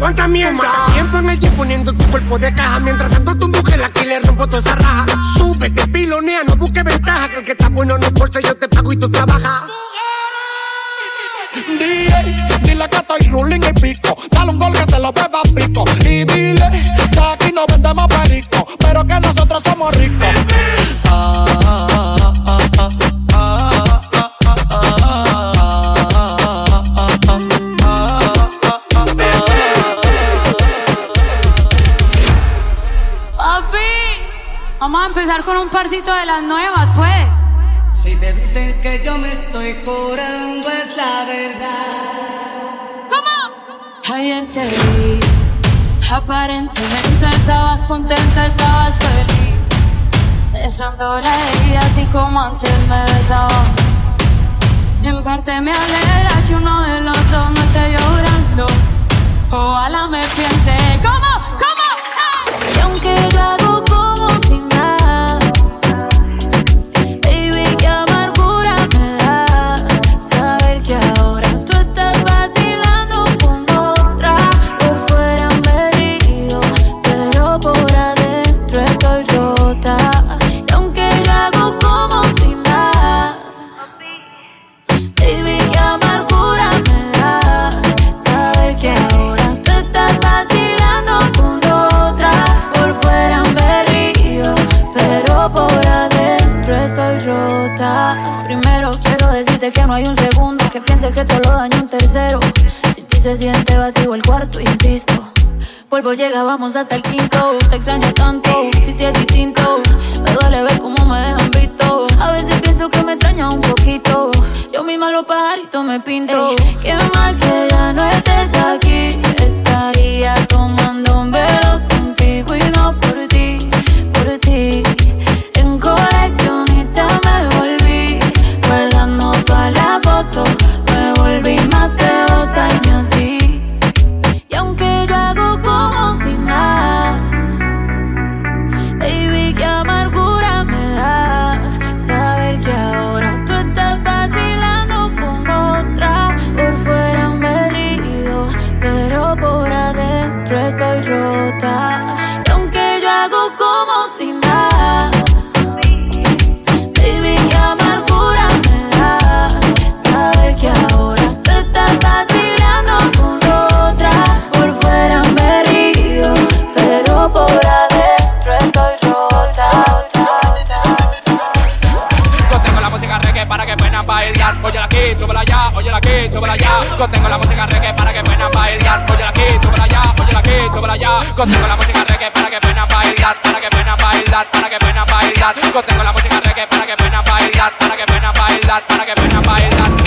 aguanta mierda. así como antes me besaba. En parte me alegra que uno de los dos no esté llorando. Ojalá me piense como por adentro estoy rota. Primero quiero decirte que no hay un segundo que piense que todo lo daño un tercero. Sin ti se siente vacío el cuarto, insisto. Polvo llega, vamos hasta el quinto. Te extraño tanto, si te es distinto. Me duele ver cómo me dejan visto. A veces pienso que me extraña un poquito. Yo misma los pajaritos me pinto. Ey, qué mal que ya no estés aquí. Estaría tomando bailar, óyela aquí, súbela allá, óyela aquí, súbela allá. Contengo la música reggae para que puedan bailar, óyela aquí, súbela allá, óyela aquí, súbela allá. Contengo la música reggae para que puedan bailar, para que puedan bailar, para que puedan bailar. Contengo la música reggae para que puedan bailar, para que puedan bailar, para que puedan bailar.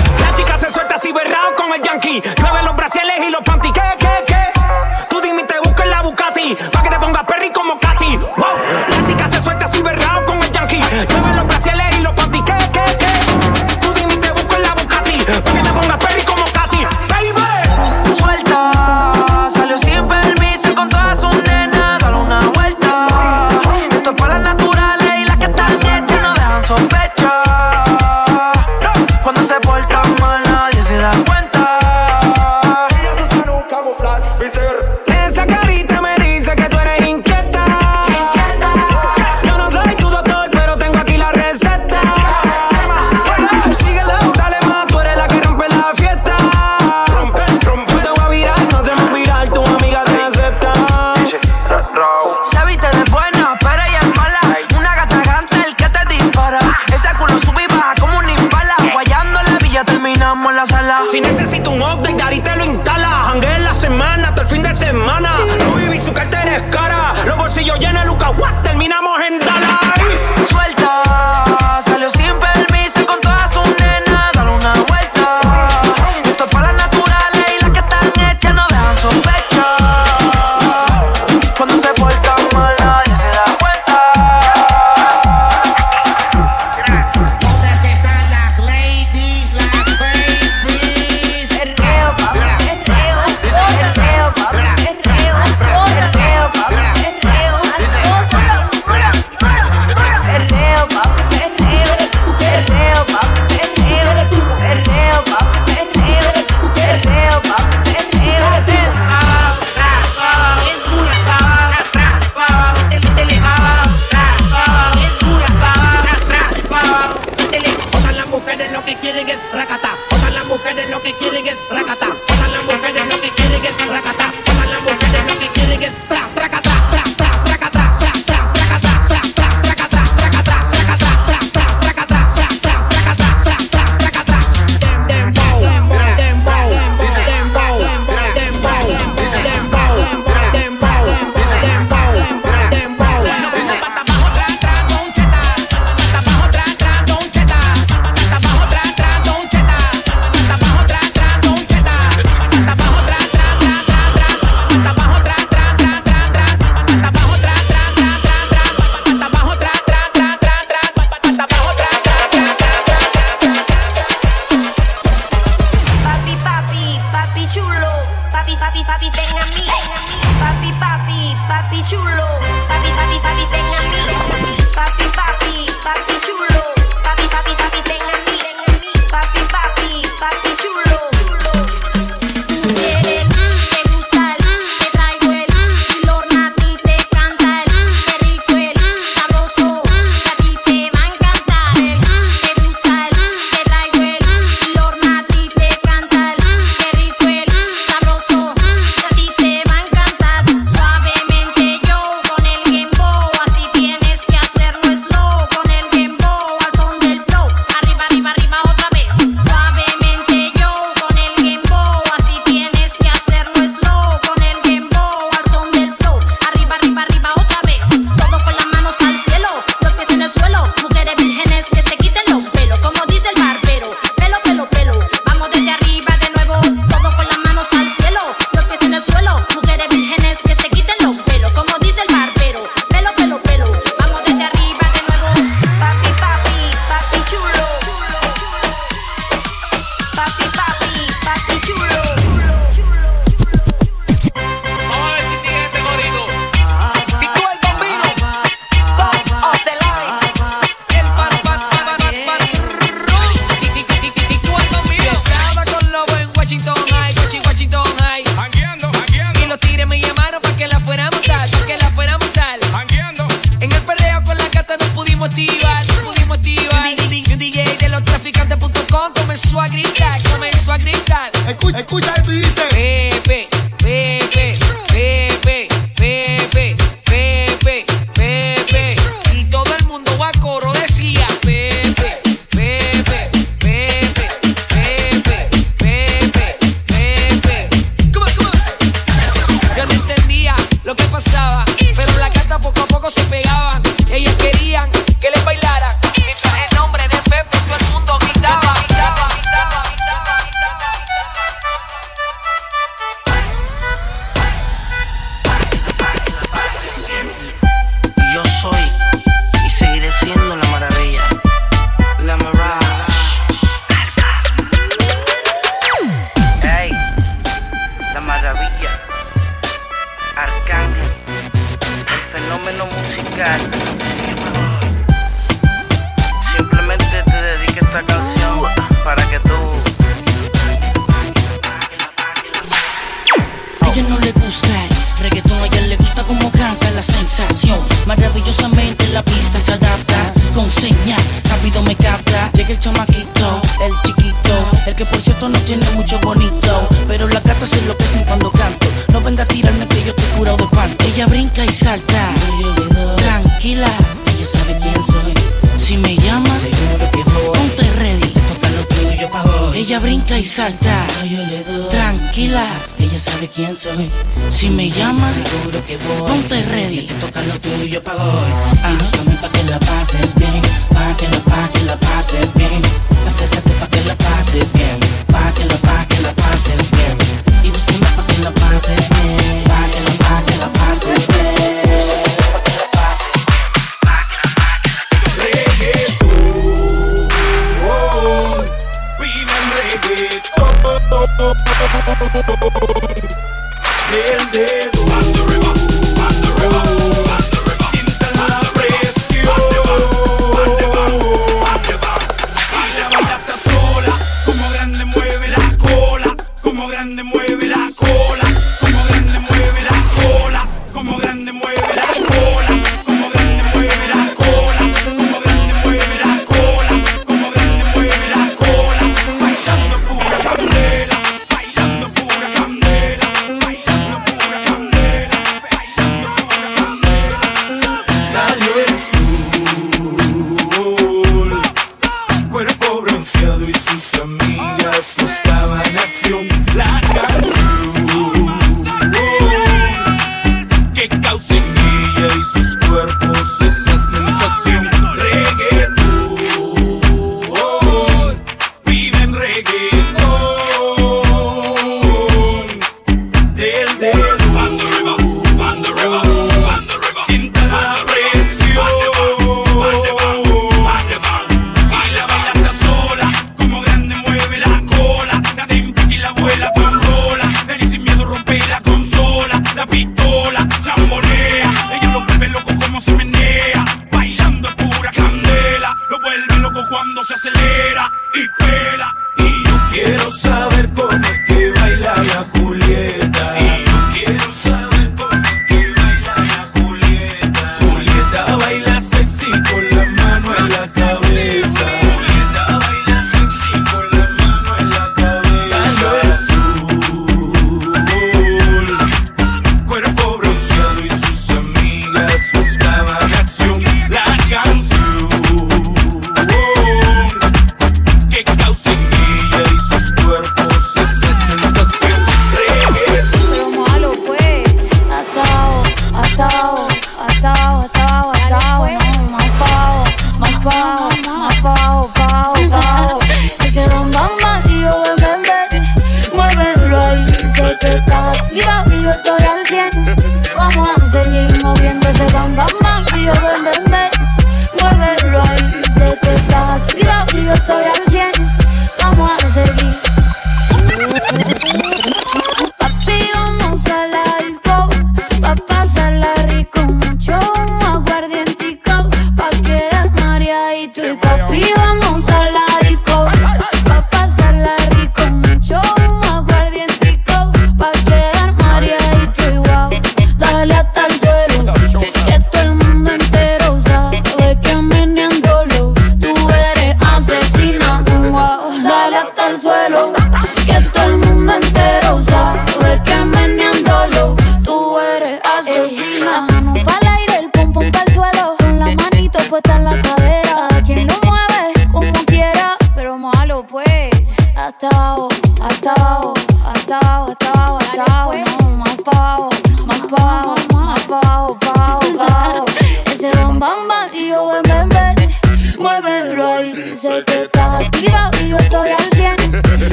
La mano el aire, el pum pum para el suelo. Con la manito puesta en la cadera. Quien lo mueve como quiera, pero malo pues. Hasta ahora.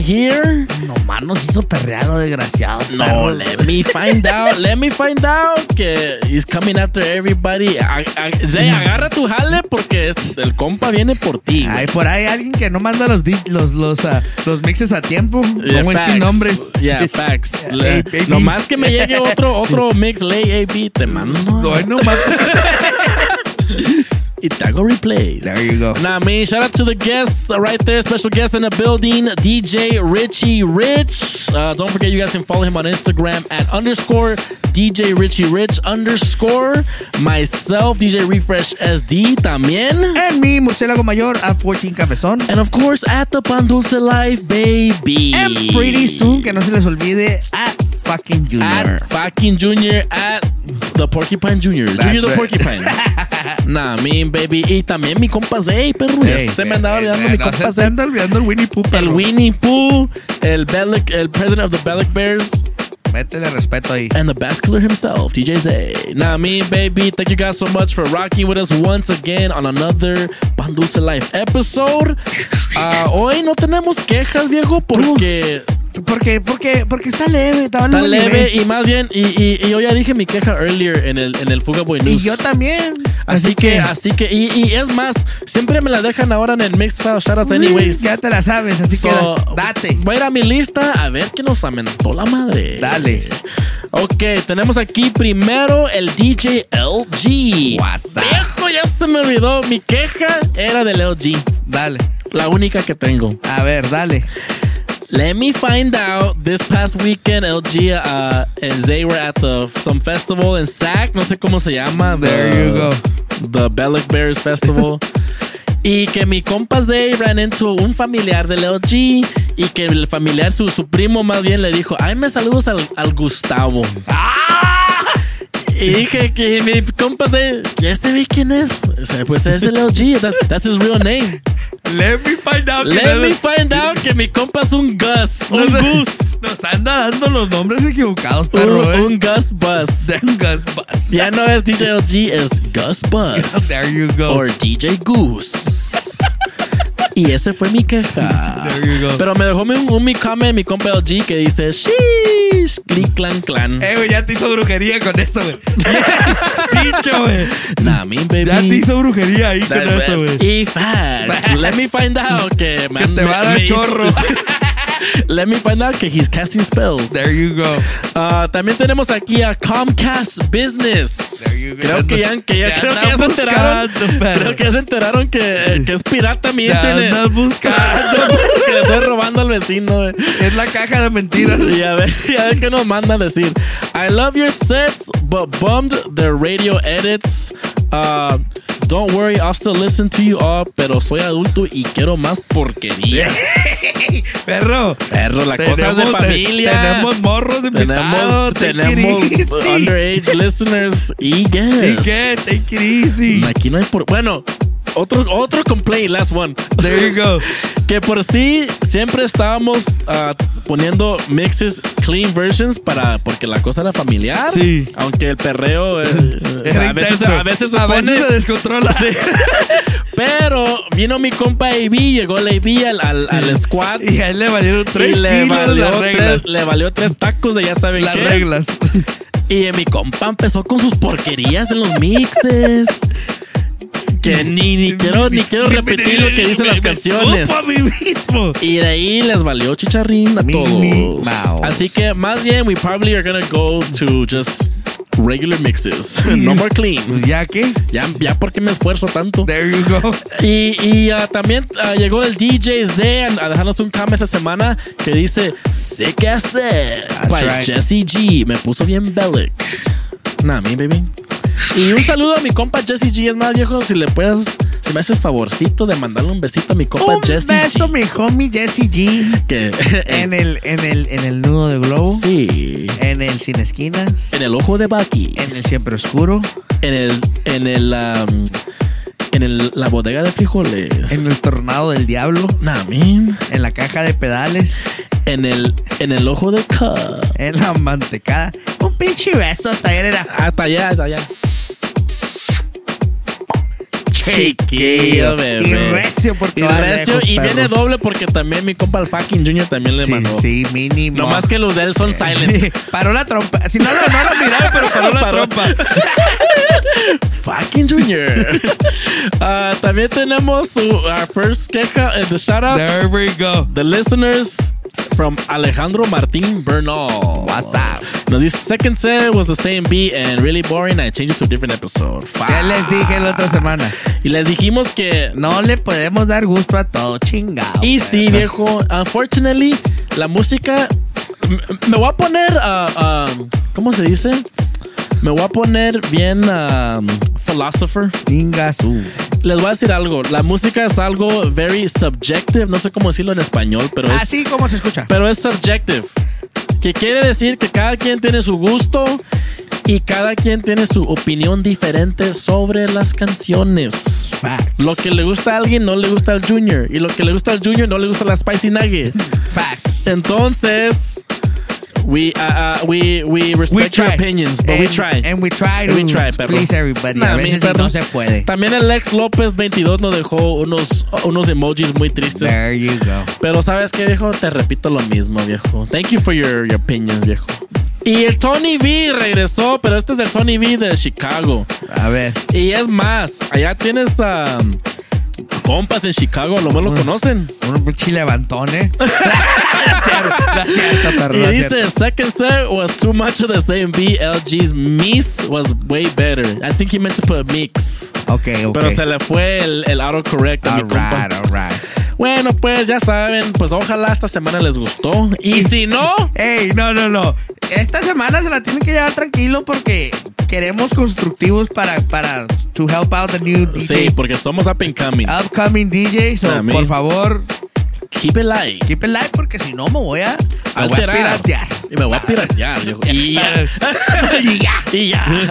Right here. Nomás nos hizo perrear lo desgraciado. No, perro. let me find out. Let me find out que he's coming after everybody. A- a- Zay, agarra tu jale porque el compa viene por ti. Hay por ahí alguien que no manda los los los, ah, los mixes a tiempo. Yeah, Como es sin nombres. Yeah, <laughs> facts. Hey, Le- baby. Nomás que me llegue otro, otro mix late AB, te mando. Bueno, más. <laughs> Y Replay. There you go. Nah, man, shout out to the guests right there. Special guest in the building, DJ Richie Rich. Uh, don't forget, you guys can follow him on Instagram at underscore DJ Richie Rich underscore. Myself, DJ Refresh SD también. And me, murciélago mayor a 14 Cabezón. And of course, at the Pan Dulce Life, baby. And pretty soon, que no se les olvide, at fucking Junior. At fucking Junior at the Porcupine Junior. That's Junior the. Porcupine. <laughs> nah, mean baby. Y también mi compa Zay, perro. Se me andaba ey, olvidando ey, mi no compa se te Zay. anda olvidando el Winnie Pooh, El perro. Winnie Pooh, el Bellic, el president of the Bellic Bears, Métele respeto ahí. and the bass killer himself, DJ Zay. Nah, mean baby. Thank you guys so much for rocking with us once again on another Banduce Life episode. Ah, hoy no tenemos quejas, viejo, porque Porque, porque, porque está leve, está buen leve nivel. y más bien, y, y, y yo ya dije mi queja earlier en el, en el Fuga Boy Y News. yo también. Así que, así que, y, y es más, siempre me la dejan ahora en el Mixed Shoutouts anyways. Ya te la sabes, así que So, date. Voy a ir a mi lista a ver qué nos amenazó la madre. Dale. Ok, tenemos aquí primero el DJ LG. WhatsApp. Viejo, ya se me olvidó. Mi queja era del LG. Dale. La única que tengo. A ver, dale. Let me find out. This past weekend, LG uh, and Zay were at the some festival in Sac. No sé cómo se llama. the- There you go. The Bellic Bears Festival. <laughs> y que mi compa Zay ran into un familiar del LG. Y que el familiar, su, su primo más bien, le dijo: Ay, me saludos al, al Gustavo. Y dije que mi compa Zay, ¿ya este quién es? Pues es el LG. That- that's his real name. Let me find out. que Let no- me find out que mi compa es un Gus. Un Nos- Gus. Nos anda dando los nombres equivocados, perro, un, eh. un Gus Bus. <laughs> Un Gus Bus. Ya no es DJ LG, es Gus Bus. <laughs> There you go. Or DJ Goose. Y ese fue mi queja. Pero me dejó un, un mi comment mi compa LG que dice Sheesh, click clan clan. Eh, güey, ya te hizo brujería con eso, güey. <laughs> sí, cho, güey. Nah, me baby. Ya te hizo brujería ahí con eso, güey. Y facts. Let me find out que, Que te va a dar me hizo- chorro. <laughs> Let me find out que he's casting spells. There you go. Ah, también tenemos aquí a Comcast Business. There you go. Creo que ya, que ya, creo que ya se enteraron. Creo que ya se enteraron que, que es pirata mi Te internet. buscando. <laughs> que le estoy robando al vecino. güey. Es la caja de mentiras. Y a ver, <laughs> y a ver qué nos manda a decir. I love your sets, but bummed the radio edits. Uh, don't worry, I'll still listen to you all, pero soy adulto y quiero más porquerías. <laughs> Perro. Perro, la cosa es de te- familia. tenemos morros de invitados. Tenemos, tenemos underage listeners y guests. ¿Y qué? Take it easy. Aquí no hay por. Bueno, otro, otro complaint, last one. There you go. <laughs> que por sí siempre estábamos ah, poniendo mixes clean versions para porque la cosa era familiar. Sí. Aunque el perreo eh, <laughs> a, veces, a veces se A pone. veces se descontrola. Sí. <laughs> Pero vino mi compa AB, llegó el AB al, al, al squad. Y a él le valieron tres y le kilos valió las reglas. tres, le valió tres tacos de ya saben Las qué. reglas. Y mi compa empezó con sus porquerías en los mixes. Que <laughs> ni, ni quiero, ni quiero repetir lo que dicen las canciones. supo a mí mismo. Y de ahí les valió chicharrín a todos. Así que más bien, we probably are gonna go to just regular mixes. <laughs> no more clean. ¿Ya qué? Ya, ya porque me esfuerzo tanto. There you go. Y, y ah, también ah, llegó el DJ Z a dejarnos un comment esta semana que dice: Sé qué hacer. By right. Jesse G. Me puso bien bellic. Nah, me, baby. Y un saludo a mi compa Jesse G. Es más viejo, si le puedes, si me haces favorcito de mandarle un besito a mi compa Un Jesse beso, G. mi homie Jesse G. Que <laughs> En el, en el, en el nudo de globo. Sí. En el sin esquinas. En el ojo de Bucky. En el siempre oscuro. En el, en el, um, en el, la bodega de frijoles. En el tornado del diablo. Nah, man. En la caja de pedales. En el, en el ojo de Cup. En la mantecada. Un pinche beso hasta ayer era. Hasta allá, hasta allá. Chiquillo, bebé. Y recio porque Y va recio, lejos, y perro. viene doble porque también mi compa el fucking Junior también le Sí, mandó. sí, mínimo. No más que los de él son silent. Paró la trompa. Si no, no, no lo miraron, <laughs> pero paró la Paró. trompa. <laughs> fucking Junior. <laughs> Ah, también tenemos su, our first queja en the shoutouts. There we go. The listeners from Alejandro Martín Bernal. What's up? Nos dice, second set was the same beat and really boring. I changed it to a different episode. ¿Qué les dije la otra semana? Y les dijimos que No le podemos dar gusto a todo chingado. Y sí, viejo. Unfortunately, la música. Me voy a poner. ah, ah, ¿Cómo se dice? Me voy a poner bien um, philosopher. Ingasu. Les voy a decir algo. La música es algo very subjective. No sé cómo decirlo en español, pero es. Así como se escucha. Pero es subjective. Que quiere decir que cada quien tiene su gusto y cada quien tiene su opinión diferente sobre las canciones. Facts. Lo que le gusta a alguien no le gusta al Junior. Y lo que le gusta al Junior no le gusta a la Spicy Nugget. Facts. Entonces, we, uh, uh, we, we respect your opinions, but we try. And we try to We try, perro. please everybody. Nah, a veces perro. no se puede. También el ex López 22 nos dejó unos, unos emojis muy tristes. There you go. Pero ¿sabes qué, viejo? Te repito lo mismo, viejo. Thank you for your, your opinions, viejo. Y el Tony V regresó, pero este es el Tony V de Chicago. A ver. Y es más, allá tienes a compas en Chicago, a lo mejor lo conocen. Un pinche levantón, ¿eh? Y dice, second set was too much of the same beat. LG's Miss was way better. I think he meant to put mix. Ok, ok. Pero se le fue el, el autocorrect a mi compa. Alright, alright. Bueno, pues ya saben, pues ojalá esta semana les gustó. Y si no, Ey, no, no, no. Esta semana se la tienen que llevar tranquilo porque queremos constructivos para, para to help out the new DJ. sí, porque somos up and coming. Upcoming DJ. So, por favor, Keep it light. keep it live porque si no me voy a, me voy a piratear. Y me voy a piratear. Y ya. <laughs> y ya. Y ya.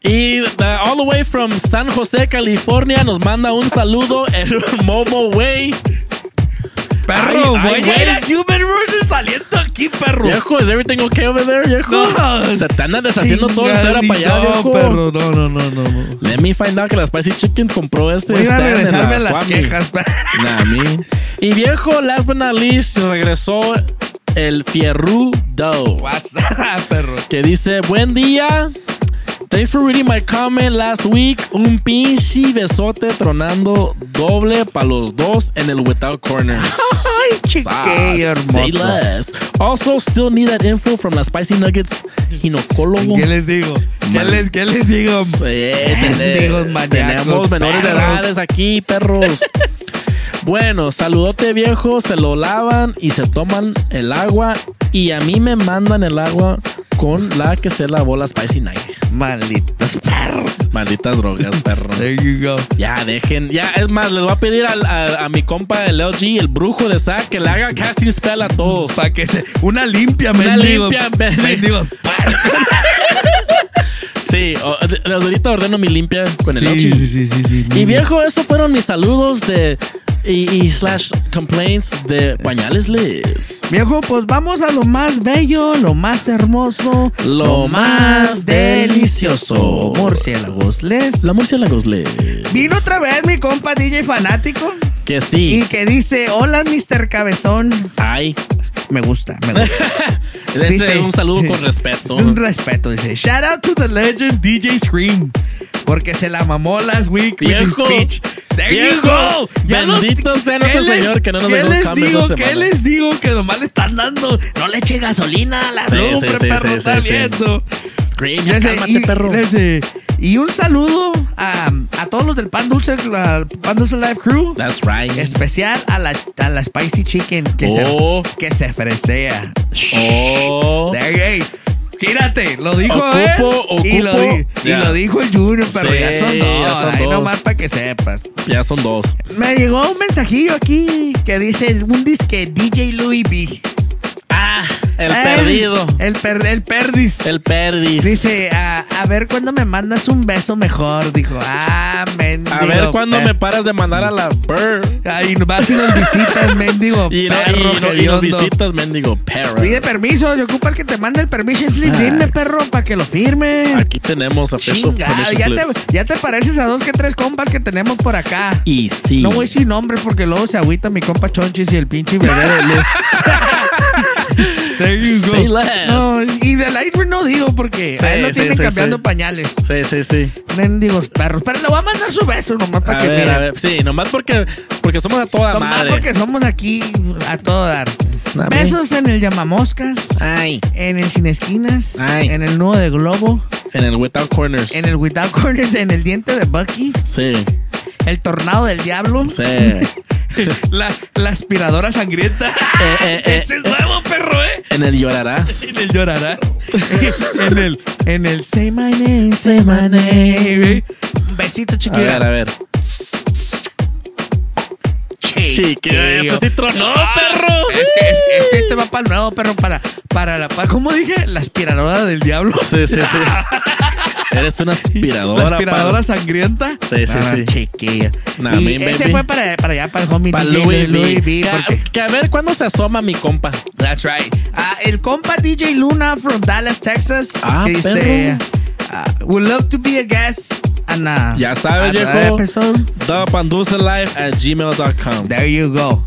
Y uh, all the way from San José, California, nos manda un saludo el <laughs> Momo Way. Perro, Ay, ay, güey. ir a Human Rush saliendo aquí, perro. Viejo, ¿is everything okay over there, viejo? No. Se te andan deshaciendo todo el cera para allá, viejo. perro, no, no, no, no, no. Let me find out que la Spicy Chicken compró ese Voy a regresarme la a las Swami. quejas. Nah, me. Y viejo, last but not least, regresó el Fierru Doe. WhatsApp, perro. Que dice, buen día. Thanks for reading my comment last week. Un pinche besote tronando doble para los dos en el Without Corners. <laughs> Ay, chiquillo Ah, Say hermoso. less. Also, still need that info from la Spicy Nuggets ginecólogo. ¿Qué les digo? ¿Qué les, qué les digo? Sí, tene- Mendigos maníacos, tenemos menores de edades aquí, perros. <laughs> bueno, saludote viejo, se lo lavan y se toman el agua y a mí me mandan el agua con la que se lavó la Spicy Night. Malditos perros. Malditas drogas, perro. There you go. Ya, dejen. Ya, es más, les voy a pedir al- a, a mi compa el LG, el brujo de Zack, que le haga casting spell a todos. Para que se. Una limpia, Una mendigo. limpia, mendigo. <laughs> Sí, ahorita ordeno mi limpia con el sí, sí, sí, sí. Y viejo, esos fueron mis saludos de y, y slash complaints de pañales Liz. Viejo, pues vamos a lo más bello, lo más hermoso, Lo más delicioso. Murciélagos, les. La murciélagos Liz. Vino otra vez mi compa DJ fanático Que y sí. que dice: Hola, Mr. Cabezón. Ay. Me gusta, me gusta. <laughs> Ese es un saludo con <laughs> respeto. Es un respeto, dice. Shout out to the legend DJ Scream. Porque se la mamó last week Viejo, speech. There you viejo, go. Ya bendito sea nuestro ¿qué les- Señor que no nos ¿Qué les digo? ¿Qué les digo? Que nomás le están dando. No le eche gasolina a la Sí, lumbre, sí, perro. sí, está viendo. Scream, ya Ese, cálmate, y, perro. y un saludo a, a todos los del Pan Dulce, la Pan Dulce Live Crew. That's right. Especial a la, a la Spicy Chicken que, Oh. se, que se fresea. Oh. There, hey, Quírate, lo dijo Ocupo, él. Y lo, y lo dijo el Junior, pero Sí, ya son dos. ya son ahí dos. nomás para que sepas. Ya son dos. Me llegó un mensajillo aquí que dice un disque DJ Louis B. Ah, el perdido. El, per- el perdis. El perdis. Dice, a, a ver cuándo me mandas un beso mejor. Dijo, ah, mendigo. A ver cuándo me paras de mandar a la bird. Ay, vas y nos visitas, mendigo Y, no, perro y, no- y nos visitas, mendigo perro. Pide permiso, yo ocupa el que te mande el permission slip. Dime, perro, para que lo firme. Aquí tenemos a Peso ya te, ya te pareces a dos que tres compas que tenemos por acá. Y sí. No voy sin nombres porque luego se agüita mi compa Chonchis y el pinche bebé de luz. <laughs> There you go. Say less. No, y de Lightweight no digo porque Sí, a él lo sí, tienen sí, cambiando pañales. Sí, sí, sí. Mendigos perros. Pero le voy a mandar su beso nomás para A que ver, a ver. Sí, nomás porque, porque somos a toda Nomás madre. porque somos aquí a todo dar. Dame. Besos en el llamamoscas. Ay. En el sin esquinas. Ay. En el nudo de globo. En el Without Corners. En el without corners. En el diente de Bucky. Sí, El tornado del diablo. sí. <laughs> La, la aspiradora sangrienta. Eh, eh, eh, Ese es nuevo, perro, ¿eh? En el llorarás. <laughs> En el llorarás. <laughs> en el, en el say my name, say my name. Un besito, A chiquilla. ver, a ver. Chiquillo, eso sí tronó, perro. Es que, es, que este va para el nuevo, perro, para, para la, para, ¿cómo dije? La aspiradora del diablo. Sí, sí, sí. <laughs> Eres una aspiradora. La aspiradora pal. sangrienta. Sí, sí, Ah, sí. chiquilla. Nah, y mi ese baby. fue para, para allá, para el homie Pa' DJ Louis, Louis V. V, Que, porque- que a ver cuándo se asoma mi compa. That's right. Ah, el compa DJ Luna from Dallas, Texas, Ah, que dice, ah, would love to be a guest on a, Ya sabes, viejo. Live at gmail.com. There you go.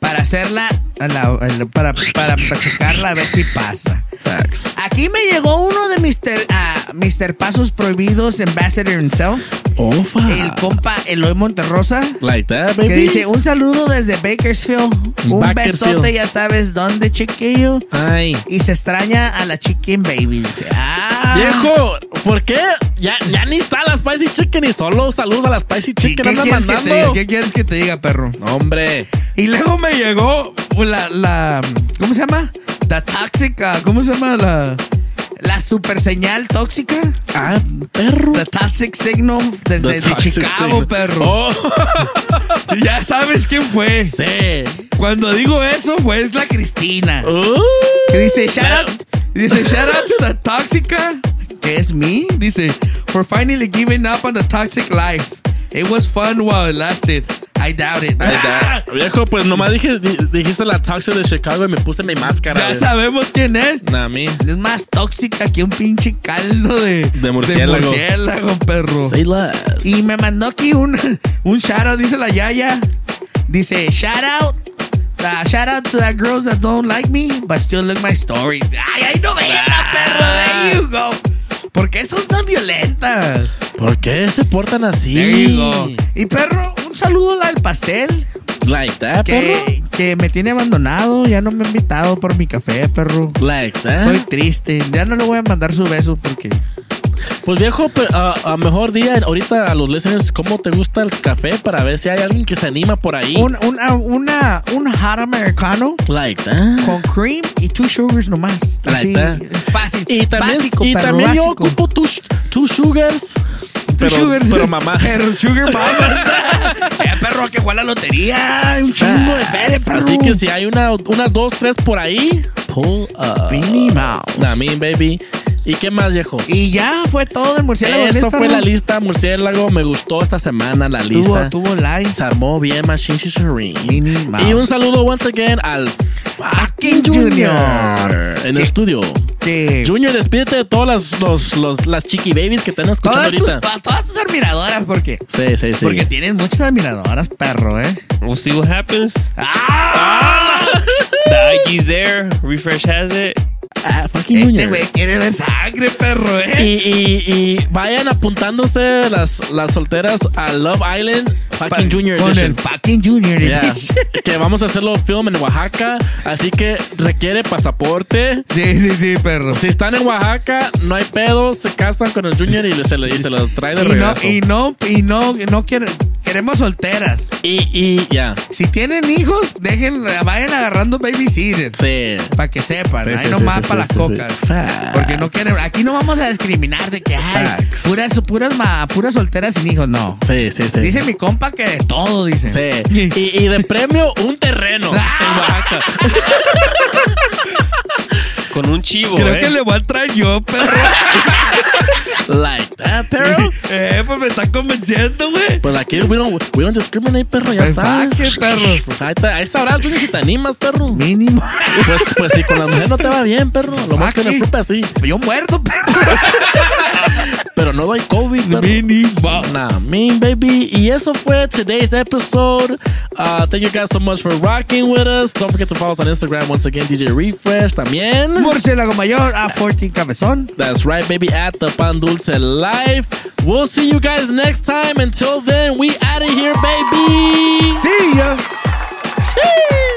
Para hacerla, la- la- para, para, para checarla a ver si pasa. Facts. Aquí me llegó uno de Mr. ah, Mr. Pasos Prohibidos, Ambassador himself, Oh, fuck. el compa Eloy Monterrosa. Like that, baby. Que dice, un saludo desde Bakersfield. Un Bakersfield. besote, ya sabes dónde, chiquillo. Ay. Y se extraña a la chicken baby. Dice, ah. Viejo, ¿por qué? Ya, ya ni está la Spicy Chicken y solo saludos a la Spicy Chicken ¿Qué quieres, que te diga? mandando. ¿Qué quieres que te diga, perro? Hombre. Y luego me llegó la, la ¿cómo se llama? La tóxica, ¿cómo se llama? La, la super señal tóxica. Ah, perro. The toxic signal desde de toxic Chicago, signal. perro. Oh. <laughs> ya sabes quién fue. Sí. Cuando digo eso, fue es la Cristina. Uh. Que dice, shout out, dice, shout out to the Toxica, que es me. Dice, for finally giving up on the toxic life. It was fun while it lasted. I doubt it. Ay, da- <laughs> Viejo, pues nomás dije, di- dijiste la Toxic de Chicago y me puse mi máscara. Ya sabemos quién es. Nah, mi. Es más tóxica que un pinche caldo de, De murciélago. murciélago, perro. Say less. Y me mandó aquí un, <laughs> un shout out, dice la Yaya. Dice, shout out. uh, shout out to that girls that don't like me, but still look my stories. Ay, ay, no vean Ah. ¿Por qué son tan violentas? ¿Por qué se portan así? There you go. Y perro, un saludo al pastel. Like that, perro. Que, que me tiene abandonado, ya no me ha invitado por mi café, perro. Like that. Estoy triste. Ya no le voy a mandar su beso porque. Pues viejo, ah, a mejor día ahorita a los listeners, ¿cómo te gusta el café? Para ver si hay alguien que se anima por ahí. Un, una, una, un hot americano Like that. con cream y two sugars nomás. Like Así, that. fácil. Y también, básico, y también yo básico. ocupo two, two sugars. Pero, sugars. pero <laughs> mamás. Pero sugar mamas. <laughs> eh, perro, que juega la lotería. Un chingo de feria, perro. Así que si hay una, unas dos, tres por ahí, pull up. Minnie Mouse. Nah, mean, baby. ¿Y qué más, viejo? Y ya fue todo el murciélago. Eso fue ¿no? la lista murciélago. Me gustó esta semana la Tuvo, lista. tuvo like. Se armó bien Machine Shishirin. Y un saludo once again al fucking Junior en el estudio. Junior, despídete de todas las, los, los- las chiqui babies que están escuchando todas, tus, ahorita. pa- todas tus admiradoras, porque. Sí, sí, sí. Porque tienes muchas admiradoras, perro, ¿eh? We'll see what happens. ¡Ah! The IG's there. Refresh has it. Ah, fucking Este güey quiere ver sangre, perro, eh. y, y vayan apuntándose las, las solteras a Love Island fucking Junior con Edition. el fucking Junior Yeah. Edition. <laughs> que vamos a hacerlo film en Oaxaca, así que requiere pasaporte. Sí, sí, sí, perro. Si están en Oaxaca, no hay pedo, se casan con el Junior y se, le, y se los trae de Y no, regreso. y no, y no, no quieren, queremos solteras. Y, y ya. Si tienen hijos, dejen, vayan agarrando babysitters. Sí. Para que sepan, Sí, ahí sí, nomás sí, para las cocas. Porque no quieren, aquí no vamos a discriminar de que hay puras, puras, ma- puras solteras sin hijos, no. Sí, sí, sí. Dice mi compa que de todo, dice. Sí. Y, y de premio, un terreno <laughs> Ah. en Oaxaca. <laughs> Con un chivo, Creo eh. que le voy a traer yo, perro. <laughs> like that, perro. eh, pues me está convenciendo, güey. Pues aquí we don't, we don't discriminate, perro, ya sabes. perro. Pues ahí, está- ahí sabrás tú si te animas, perro. Mínimo. Pues, pues si con la mujer no te va bien, perro. Lo más que le flupe así. Yo muerto, perro. <laughs> Pero no doy COVID, perro. Mínimo. Nah, mean, baby. Y eso fue today's episode. Uh, thank you guys so much for rocking with us. Don't forget to follow us on Instagram once again, DJ Refresh también. Murciélago mayor a 14 cabezón. That's right, baby, at the Pan Dulce Life. We'll see you guys next time. Until then, we out of here, baby. See ya. Sheesh.